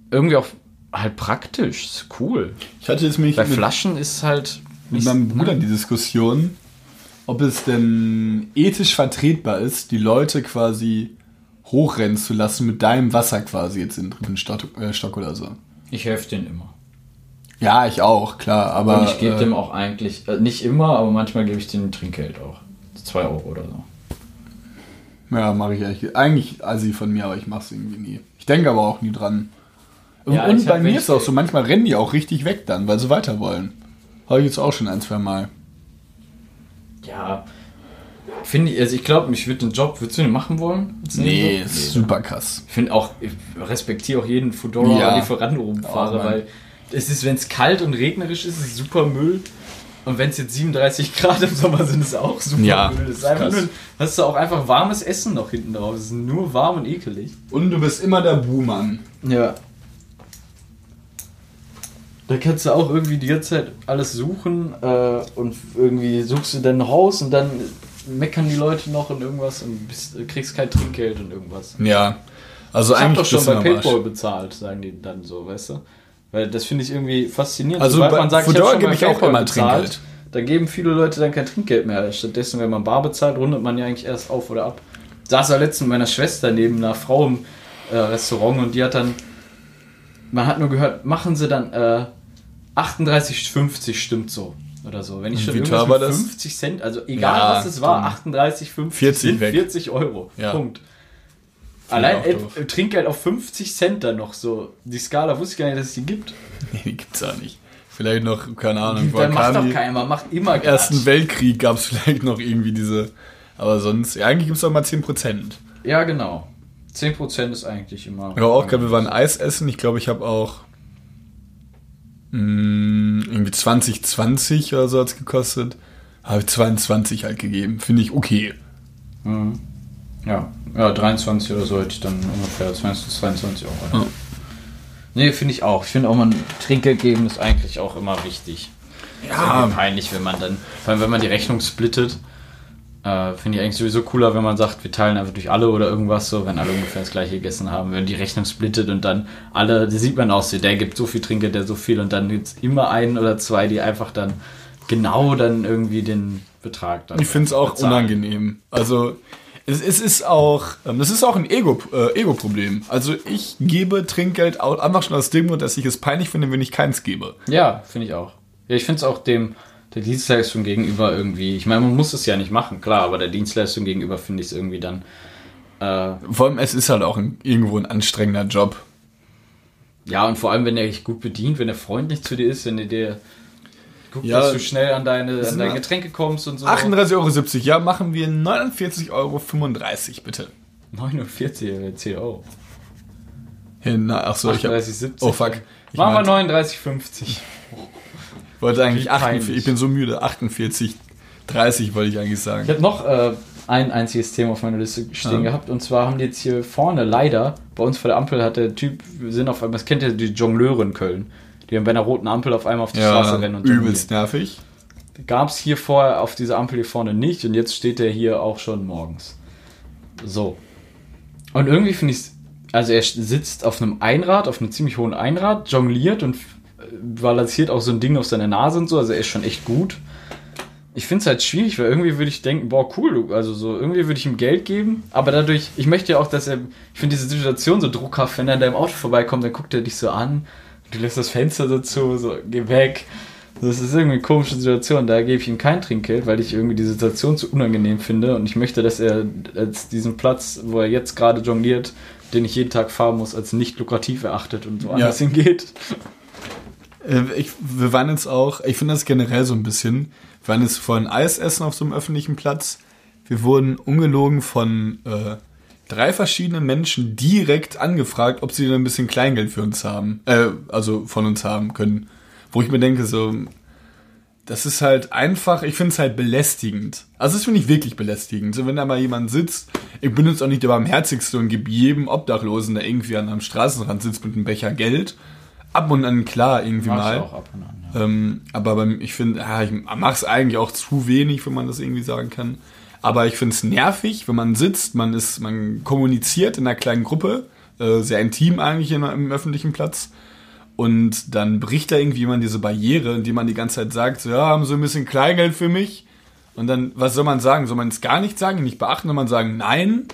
[SPEAKER 3] irgendwie auch halt praktisch, ist cool.
[SPEAKER 4] Ich hatte jetzt mich
[SPEAKER 3] Bei
[SPEAKER 4] mit,
[SPEAKER 3] Flaschen ist halt
[SPEAKER 4] mit meinem Bruder die Diskussion, ob es denn ethisch vertretbar ist, die Leute quasi hochrennen zu lassen mit deinem Wasser quasi jetzt in dritten Stock, äh, Stock oder so.
[SPEAKER 3] Ich helfe den immer.
[SPEAKER 4] Ja, ich auch, klar, aber
[SPEAKER 3] und ich gebe
[SPEAKER 4] äh,
[SPEAKER 3] dem auch eigentlich, äh, nicht immer, aber manchmal gebe ich dem Trinkgeld auch. Zwei Euro oder so.
[SPEAKER 4] Ja, mache ich eigentlich. Eigentlich assi von mir, aber ich mache es irgendwie nie. Ich denke aber auch nie dran. Und,
[SPEAKER 3] Ja,
[SPEAKER 4] und bei mir ist es auch so, manchmal rennen die auch richtig weg dann, weil sie weiter wollen. Habe ich jetzt auch schon ein, zwei Mal.
[SPEAKER 3] Ja, finde ich, also ich glaube, ich würde den Job, würdest du den machen wollen?
[SPEAKER 4] Nee, ist super krass.
[SPEAKER 3] Ich finde auch, ich respektiere auch jeden Fedora
[SPEAKER 4] Ja. Mann.
[SPEAKER 3] weil es ist, wenn es kalt und regnerisch ist, ist es super Müll. Und wenn es jetzt 37 Grad im Sommer sind, ist es auch super
[SPEAKER 4] Ja,
[SPEAKER 3] Müll. Das ist einfach
[SPEAKER 4] krass.
[SPEAKER 3] nur, hast du auch einfach warmes Essen noch hinten drauf. Es ist nur warm und ekelig.
[SPEAKER 4] Und du bist immer der Buhmann.
[SPEAKER 3] Ja. Da kannst du auch irgendwie die ganze Zeit alles suchen äh, und irgendwie suchst du dein Haus und dann meckern die Leute noch und irgendwas und bist, kriegst kein Trinkgeld und irgendwas.
[SPEAKER 4] Ja. Also
[SPEAKER 3] Ich hab
[SPEAKER 4] eigentlich
[SPEAKER 3] doch schon bei. PayPal bezahlt, sagen die dann so, weißt du? Weil das finde ich irgendwie faszinierend.
[SPEAKER 4] Also
[SPEAKER 3] Sobald
[SPEAKER 4] bei
[SPEAKER 3] man sagt,
[SPEAKER 4] Fedora
[SPEAKER 3] ich
[SPEAKER 4] gebe ich auch immer
[SPEAKER 3] bezahlt,
[SPEAKER 4] Trinkgeld.
[SPEAKER 3] Dann geben viele Leute dann kein Trinkgeld mehr. Stattdessen, wenn man bar bezahlt, rundet man ja eigentlich erst auf oder ab. Saß ja letztens mit meiner Schwester neben einer Frau im äh, Restaurant und die hat dann, man hat nur gehört, machen sie dann äh, 38,50 stimmt so. Oder so. Wenn ich schon
[SPEAKER 4] wie
[SPEAKER 3] irgendwas mit
[SPEAKER 4] das?
[SPEAKER 3] 50 Cent, also egal
[SPEAKER 4] Ja,
[SPEAKER 3] was es war,
[SPEAKER 4] dumm.
[SPEAKER 3] 38,50
[SPEAKER 4] 40
[SPEAKER 3] sind
[SPEAKER 4] weg.
[SPEAKER 3] 40 Euro.
[SPEAKER 4] Ja.
[SPEAKER 3] Punkt. Allein
[SPEAKER 4] auch doof.
[SPEAKER 3] Trinkgeld auf 50 Cent dann noch so. Die Skala wusste ich gar nicht, dass es die gibt.
[SPEAKER 4] Nee, die gibt's ja nicht. Vielleicht noch, keine Ahnung,
[SPEAKER 3] Dann macht doch keiner, man macht immer
[SPEAKER 4] Im Ersten. Weltkrieg gab es vielleicht noch irgendwie diese. Aber sonst, ja, eigentlich gibt es doch mal 10%.
[SPEAKER 3] Ja, genau. 10% ist eigentlich immer.
[SPEAKER 4] Ich habe auch gerade, wir waren Eis essen. Ich glaube, ich habe auch mh, irgendwie 2020 oder so hat es gekostet. Habe ich 22 halt gegeben. Finde ich okay.
[SPEAKER 3] Mhm. Ja, ja, 23 oder so hätte ich dann ungefähr 20, 22 Euro.
[SPEAKER 4] Ja.
[SPEAKER 3] Nee, finde ich auch. Ich finde auch, man Trinkgeld geben ist eigentlich auch immer wichtig. Ja. Ist peinlich, wenn man dann, vor allem wenn man die Rechnung splittet, äh, finde ich eigentlich sowieso cooler, wenn man sagt, wir teilen einfach durch alle oder irgendwas so, wenn alle ungefähr das gleiche gegessen haben, wenn die Rechnung splittet und dann alle, die sieht man auch so, der gibt so viel Trinkgeld, der so viel und dann gibt es immer einen oder zwei, die einfach dann genau dann irgendwie den Betrag dann
[SPEAKER 4] Ich finde es auch
[SPEAKER 3] bezahlen.
[SPEAKER 4] unangenehm. Also es, es ist auch, ähm, das ist auch ein Ego, äh, Ego-Problem. Also ich gebe Trinkgeld au- einfach schon aus dem Grund, dass ich es peinlich finde, wenn ich keins gebe.
[SPEAKER 3] Ja, finde ich auch. Ja, ich finde es auch dem der Dienstleistung gegenüber irgendwie. Ich meine, man muss es ja nicht machen, klar, aber der Dienstleistung gegenüber finde ich es irgendwie dann. Äh,
[SPEAKER 4] Vor allem, es ist halt auch ein, irgendwo ein anstrengender Job.
[SPEAKER 3] ja, und vor allem, wenn er dich gut bedient, wenn er freundlich zu dir ist, wenn er dir guckt,
[SPEAKER 4] Ja,
[SPEAKER 3] dass du schnell an deine, an deine
[SPEAKER 4] wir-
[SPEAKER 3] Getränke kommst und so.
[SPEAKER 4] 38,70 Euro, ja, machen wir 49,35 Euro, bitte.
[SPEAKER 3] 49 oder 10 Euro.
[SPEAKER 4] Hey, na, ach so, ich hab,
[SPEAKER 3] 38,70.
[SPEAKER 4] oh fuck. Ich
[SPEAKER 3] Machen wir
[SPEAKER 4] meinte-
[SPEAKER 3] 39,50.
[SPEAKER 4] wollte eigentlich
[SPEAKER 3] Wie
[SPEAKER 4] 48,
[SPEAKER 3] peinlich.
[SPEAKER 4] ich bin so müde, 48, 30 wollte ich eigentlich
[SPEAKER 3] Ich
[SPEAKER 4] sagen.
[SPEAKER 3] habe noch äh, ein einziges Thema auf meiner Liste stehen
[SPEAKER 4] Ja.
[SPEAKER 3] gehabt und zwar haben die jetzt hier vorne leider, bei uns vor der Ampel hat der Typ, wir sind auf einmal, das kennt ihr die Jongleure in Köln, die dann bei einer roten Ampel auf einmal auf die Straße rennen und
[SPEAKER 4] übelst nervig.
[SPEAKER 3] gab es hier vorher auf dieser Ampel hier vorne nicht und jetzt steht er hier auch schon morgens. So. Und irgendwie finde ich es, also er sitzt auf einem Einrad, auf einem ziemlich hohen Einrad, jongliert und äh, balanciert auch so ein Ding auf seiner Nase und so, also er ist schon echt gut. Ich finde es halt schwierig, weil irgendwie würde ich denken, boah, cool, also so, irgendwie würde ich ihm Geld geben, aber dadurch, ich möchte ja auch, dass er, ich finde diese Situation so druckhaft, wenn er in deinem Auto vorbeikommt, dann guckt er dich so an, du lässt das Fenster so zu, so, geh weg. Das ist irgendwie eine komische Situation, da gebe ich ihm kein Trinkgeld, weil ich irgendwie die Situation zu unangenehm finde und ich möchte, dass er als diesen Platz, wo er jetzt gerade jongliert, den ich jeden Tag fahren muss, als nicht lukrativ erachtet und so anders hingeht.
[SPEAKER 4] Äh, Ich, wir waren jetzt auch, ich finde das generell so ein bisschen, wir waren jetzt vorhin Eis essen auf so einem öffentlichen Platz. Wir wurden ungelogen von äh, drei verschiedenen Menschen direkt angefragt, ob sie denn ein bisschen Kleingeld für uns haben, äh, also von uns haben können. Wo ich mir denke, so, das ist halt einfach, ich finde es halt belästigend. Also das finde ich wirklich belästigend. So, wenn da mal jemand sitzt, ich bin jetzt auch nicht der barmherzigste und gebe jedem Obdachlosen, der irgendwie an einem Straßenrand sitzt mit einem Becher Geld. Ab und an klar irgendwie
[SPEAKER 3] Mach ich
[SPEAKER 4] mal.
[SPEAKER 3] auch ab und an, ja.
[SPEAKER 4] Ähm, aber ich finde, ja, ich mache es eigentlich auch zu wenig, wenn man das irgendwie sagen kann. Aber ich finde es nervig, wenn man sitzt, man ist, man kommuniziert in einer kleinen Gruppe, äh, sehr intim eigentlich in, im öffentlichen Platz. Und dann bricht da irgendwie jemand diese Barriere, indem man die ganze Zeit sagt, so, ja, haben Sie ein bisschen Kleingeld für mich? Und dann, was soll man sagen? Soll man es gar nicht sagen, nicht beachten? Soll man sagen, nein?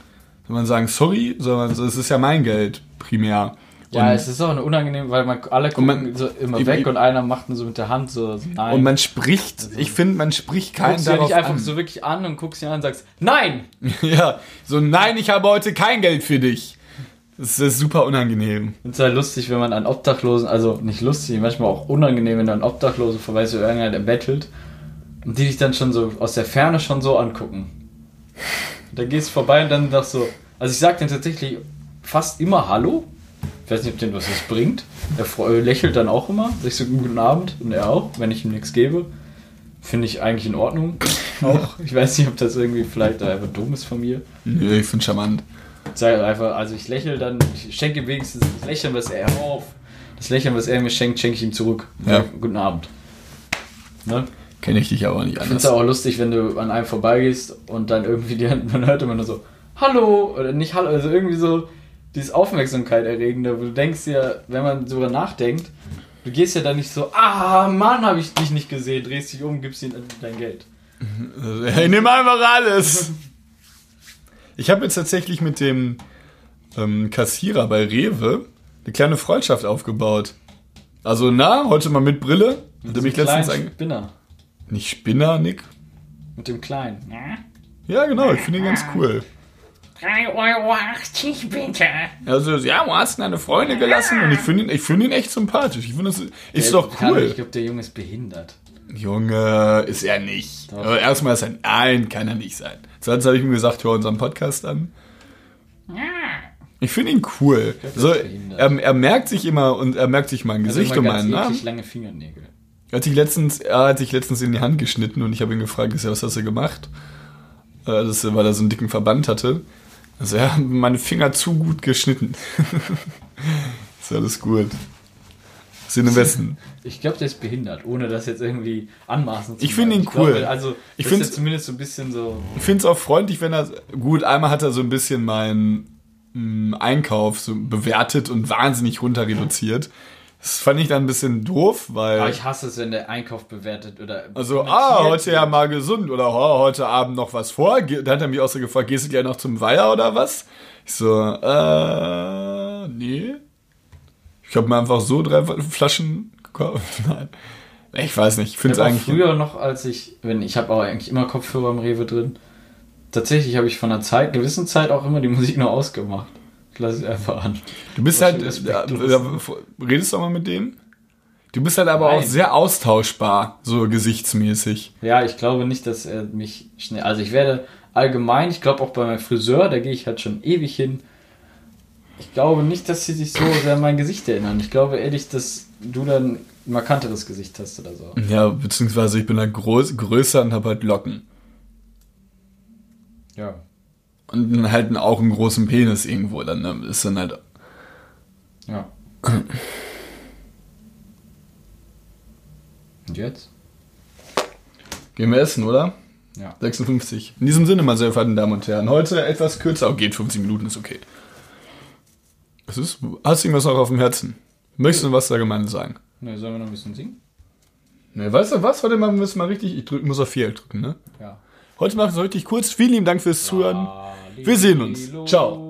[SPEAKER 4] Soll man sagen, sorry? Soll man, es ist ja mein Geld, primär.
[SPEAKER 3] Ja,
[SPEAKER 4] Und-
[SPEAKER 3] es ist auch unangenehm, weil man alle gucken
[SPEAKER 4] man-
[SPEAKER 3] so immer
[SPEAKER 4] ich-
[SPEAKER 3] weg
[SPEAKER 4] ich-
[SPEAKER 3] und einer macht nur so mit der Hand so, so nein.
[SPEAKER 4] Und man spricht, ich finde, man spricht keinen
[SPEAKER 3] guckst
[SPEAKER 4] darauf
[SPEAKER 3] nicht einfach
[SPEAKER 4] an.
[SPEAKER 3] so wirklich an und guckst ihn an und sagst, nein!
[SPEAKER 4] Ja, so nein, ich habe heute kein Geld für dich. Das ist super unangenehm.
[SPEAKER 3] Und es ist halt lustig, wenn man an Obdachlosen, also nicht lustig, manchmal auch unangenehm, wenn du an Obdachlosen vorbeißt oder irgendeiner, der bettelt und die dich dann schon so aus der Ferne schon so angucken. Da gehst du vorbei und dann sagst so, also ich sag denen tatsächlich fast immer Hallo. Ich weiß nicht, ob dem was das bringt. Er freu- lächelt dann auch immer, ich so guten Abend und er auch, wenn ich ihm nichts gebe. Finde ich eigentlich in Ordnung. Auch. Ich weiß nicht, ob das irgendwie vielleicht einfach dumm ist von mir.
[SPEAKER 4] Nö, ich finde charmant.
[SPEAKER 3] Sag einfach, also ich lächle dann, ich schenke wenigstens das Lächeln, was er auf. Das Lächeln, was er mir schenkt, schenke ich ihm zurück.
[SPEAKER 4] Ja.
[SPEAKER 3] Guten Abend. Ne?
[SPEAKER 4] Kenne ich dich aber nicht
[SPEAKER 3] Ich finde es
[SPEAKER 4] anders.
[SPEAKER 3] auch lustig, wenn du an einem vorbeigehst und dann irgendwie die, man hört immer nur so, Hallo, oder nicht Hallo, also irgendwie so dieses Aufmerksamkeit erregende, wo du denkst ja, wenn man darüber nachdenkt, du gehst ja dann nicht so, ah Mann, habe ich dich nicht gesehen, drehst dich um, gibst ihm dein Geld.
[SPEAKER 4] Hey, nimm einfach alles. Ich habe jetzt tatsächlich mit dem ähm, Kassierer bei Rewe eine kleine Freundschaft aufgebaut. Also, na, heute mal mit Brille. Mich
[SPEAKER 3] Mit dem
[SPEAKER 4] letztens
[SPEAKER 3] kleinen
[SPEAKER 4] ein...
[SPEAKER 3] Spinner.
[SPEAKER 4] Nicht Spinner, Nick?
[SPEAKER 3] Mit dem Kleinen.
[SPEAKER 4] Ja, genau, ich finde ihn ganz cool.
[SPEAKER 1] 3,80 Euro bitte.
[SPEAKER 4] Also, ja, wo hast du deine Freunde gelassen? Und ich finde ihn, ich finde ihn echt sympathisch. Ich finde, das ist
[SPEAKER 3] Der
[SPEAKER 4] doch
[SPEAKER 3] kann-
[SPEAKER 4] cool.
[SPEAKER 3] Ich glaube, der Junge ist behindert.
[SPEAKER 4] Junge, ist er nicht.
[SPEAKER 3] Doch.
[SPEAKER 4] Aber erstmal ist er, nein, kann er nicht sein. Sonst habe ich ihm gesagt, hör unseren Podcast an. Ich finde ihn cool.
[SPEAKER 3] glaub,
[SPEAKER 4] So,
[SPEAKER 3] er ist
[SPEAKER 4] er, er merkt sich immer und er merkt sich mein Gesicht
[SPEAKER 3] also
[SPEAKER 4] und meinen Namen.
[SPEAKER 3] eklig lange Fingernägel.
[SPEAKER 4] Er hat sich letztens, er hat sich letztens in die Hand geschnitten und ich habe ihn gefragt, ist ja, was hast du gemacht? Äh, Das, weil er so einen dicken Verband hatte. Also er hat meine Finger zu gut geschnitten. ist alles gut. Sind im Westen.
[SPEAKER 3] Ich glaube, der ist behindert, ohne das jetzt irgendwie anmaßen zu
[SPEAKER 4] Ich finde ihn cool.
[SPEAKER 3] Glaube, also,
[SPEAKER 4] Ich
[SPEAKER 3] ich finde zumindest so ein bisschen so.
[SPEAKER 4] Ich finde es auch freundlich, wenn er. Gut, einmal hat er so ein bisschen meinen mm, Einkauf so bewertet und wahnsinnig runter reduziert. Das fand ich dann ein bisschen doof, weil.
[SPEAKER 3] Aber ich hasse es, wenn der Einkauf bewertet oder.
[SPEAKER 4] also, ah, heute ja mal gesund oder oh, heute Abend noch was vor. Da hat er mich auch so gefragt, gehst du gleich noch zum Weiher oder was? Ich so, äh, nee. Ich habe mir einfach so drei Flaschen gekauft. Nein. Ich weiß nicht, ich finde es eigentlich.
[SPEAKER 3] früher noch, als ich, wenn ich habe auch eigentlich immer Kopfhörer im Rewe drin. Tatsächlich habe ich von einer Zeit, gewissen Zeit auch immer die Musik nur ausgemacht. Ich lasse es einfach an.
[SPEAKER 4] Du bist halt, äh, äh, redest du auch mal mit denen? Du bist halt aber auch
[SPEAKER 3] Nein.
[SPEAKER 4] sehr austauschbar, so gesichtsmäßig.
[SPEAKER 3] Ja, ich glaube nicht, dass er mich schnell. Also ich werde allgemein, ich glaube auch bei meinem Friseur, da gehe ich halt schon ewig hin. Ich glaube nicht, dass sie sich so sehr an mein Gesicht erinnern. Ich glaube ehrlich, dass du dann ein markanteres Gesicht hast oder so.
[SPEAKER 4] Ja, beziehungsweise ich bin halt groß, größer und habe halt Locken.
[SPEAKER 3] Ja.
[SPEAKER 4] Und dann halt auch einen großen Penis irgendwo. Dann ne, ist dann halt.
[SPEAKER 3] Ja. Und jetzt?
[SPEAKER 4] Gehen wir essen, oder?
[SPEAKER 3] Ja.
[SPEAKER 4] 56. In diesem Sinne, meine sehr verehrten Damen und Herren, heute etwas kürzer, oh, geht 50 Minuten, ist okay. Was ist? Hast du irgendwas noch auf dem Herzen? Möchtest du was allgemein sagen?
[SPEAKER 3] Ne, sollen wir noch ein bisschen singen?
[SPEAKER 4] Ne, weißt du was? Heute mal müssen wir mal richtig, ich drück, muss auf Viereck drücken, ne?
[SPEAKER 3] Ja.
[SPEAKER 4] Heute machen wir es richtig kurz. Vielen lieben Dank fürs Zuhören. Wir sehen uns. Ciao.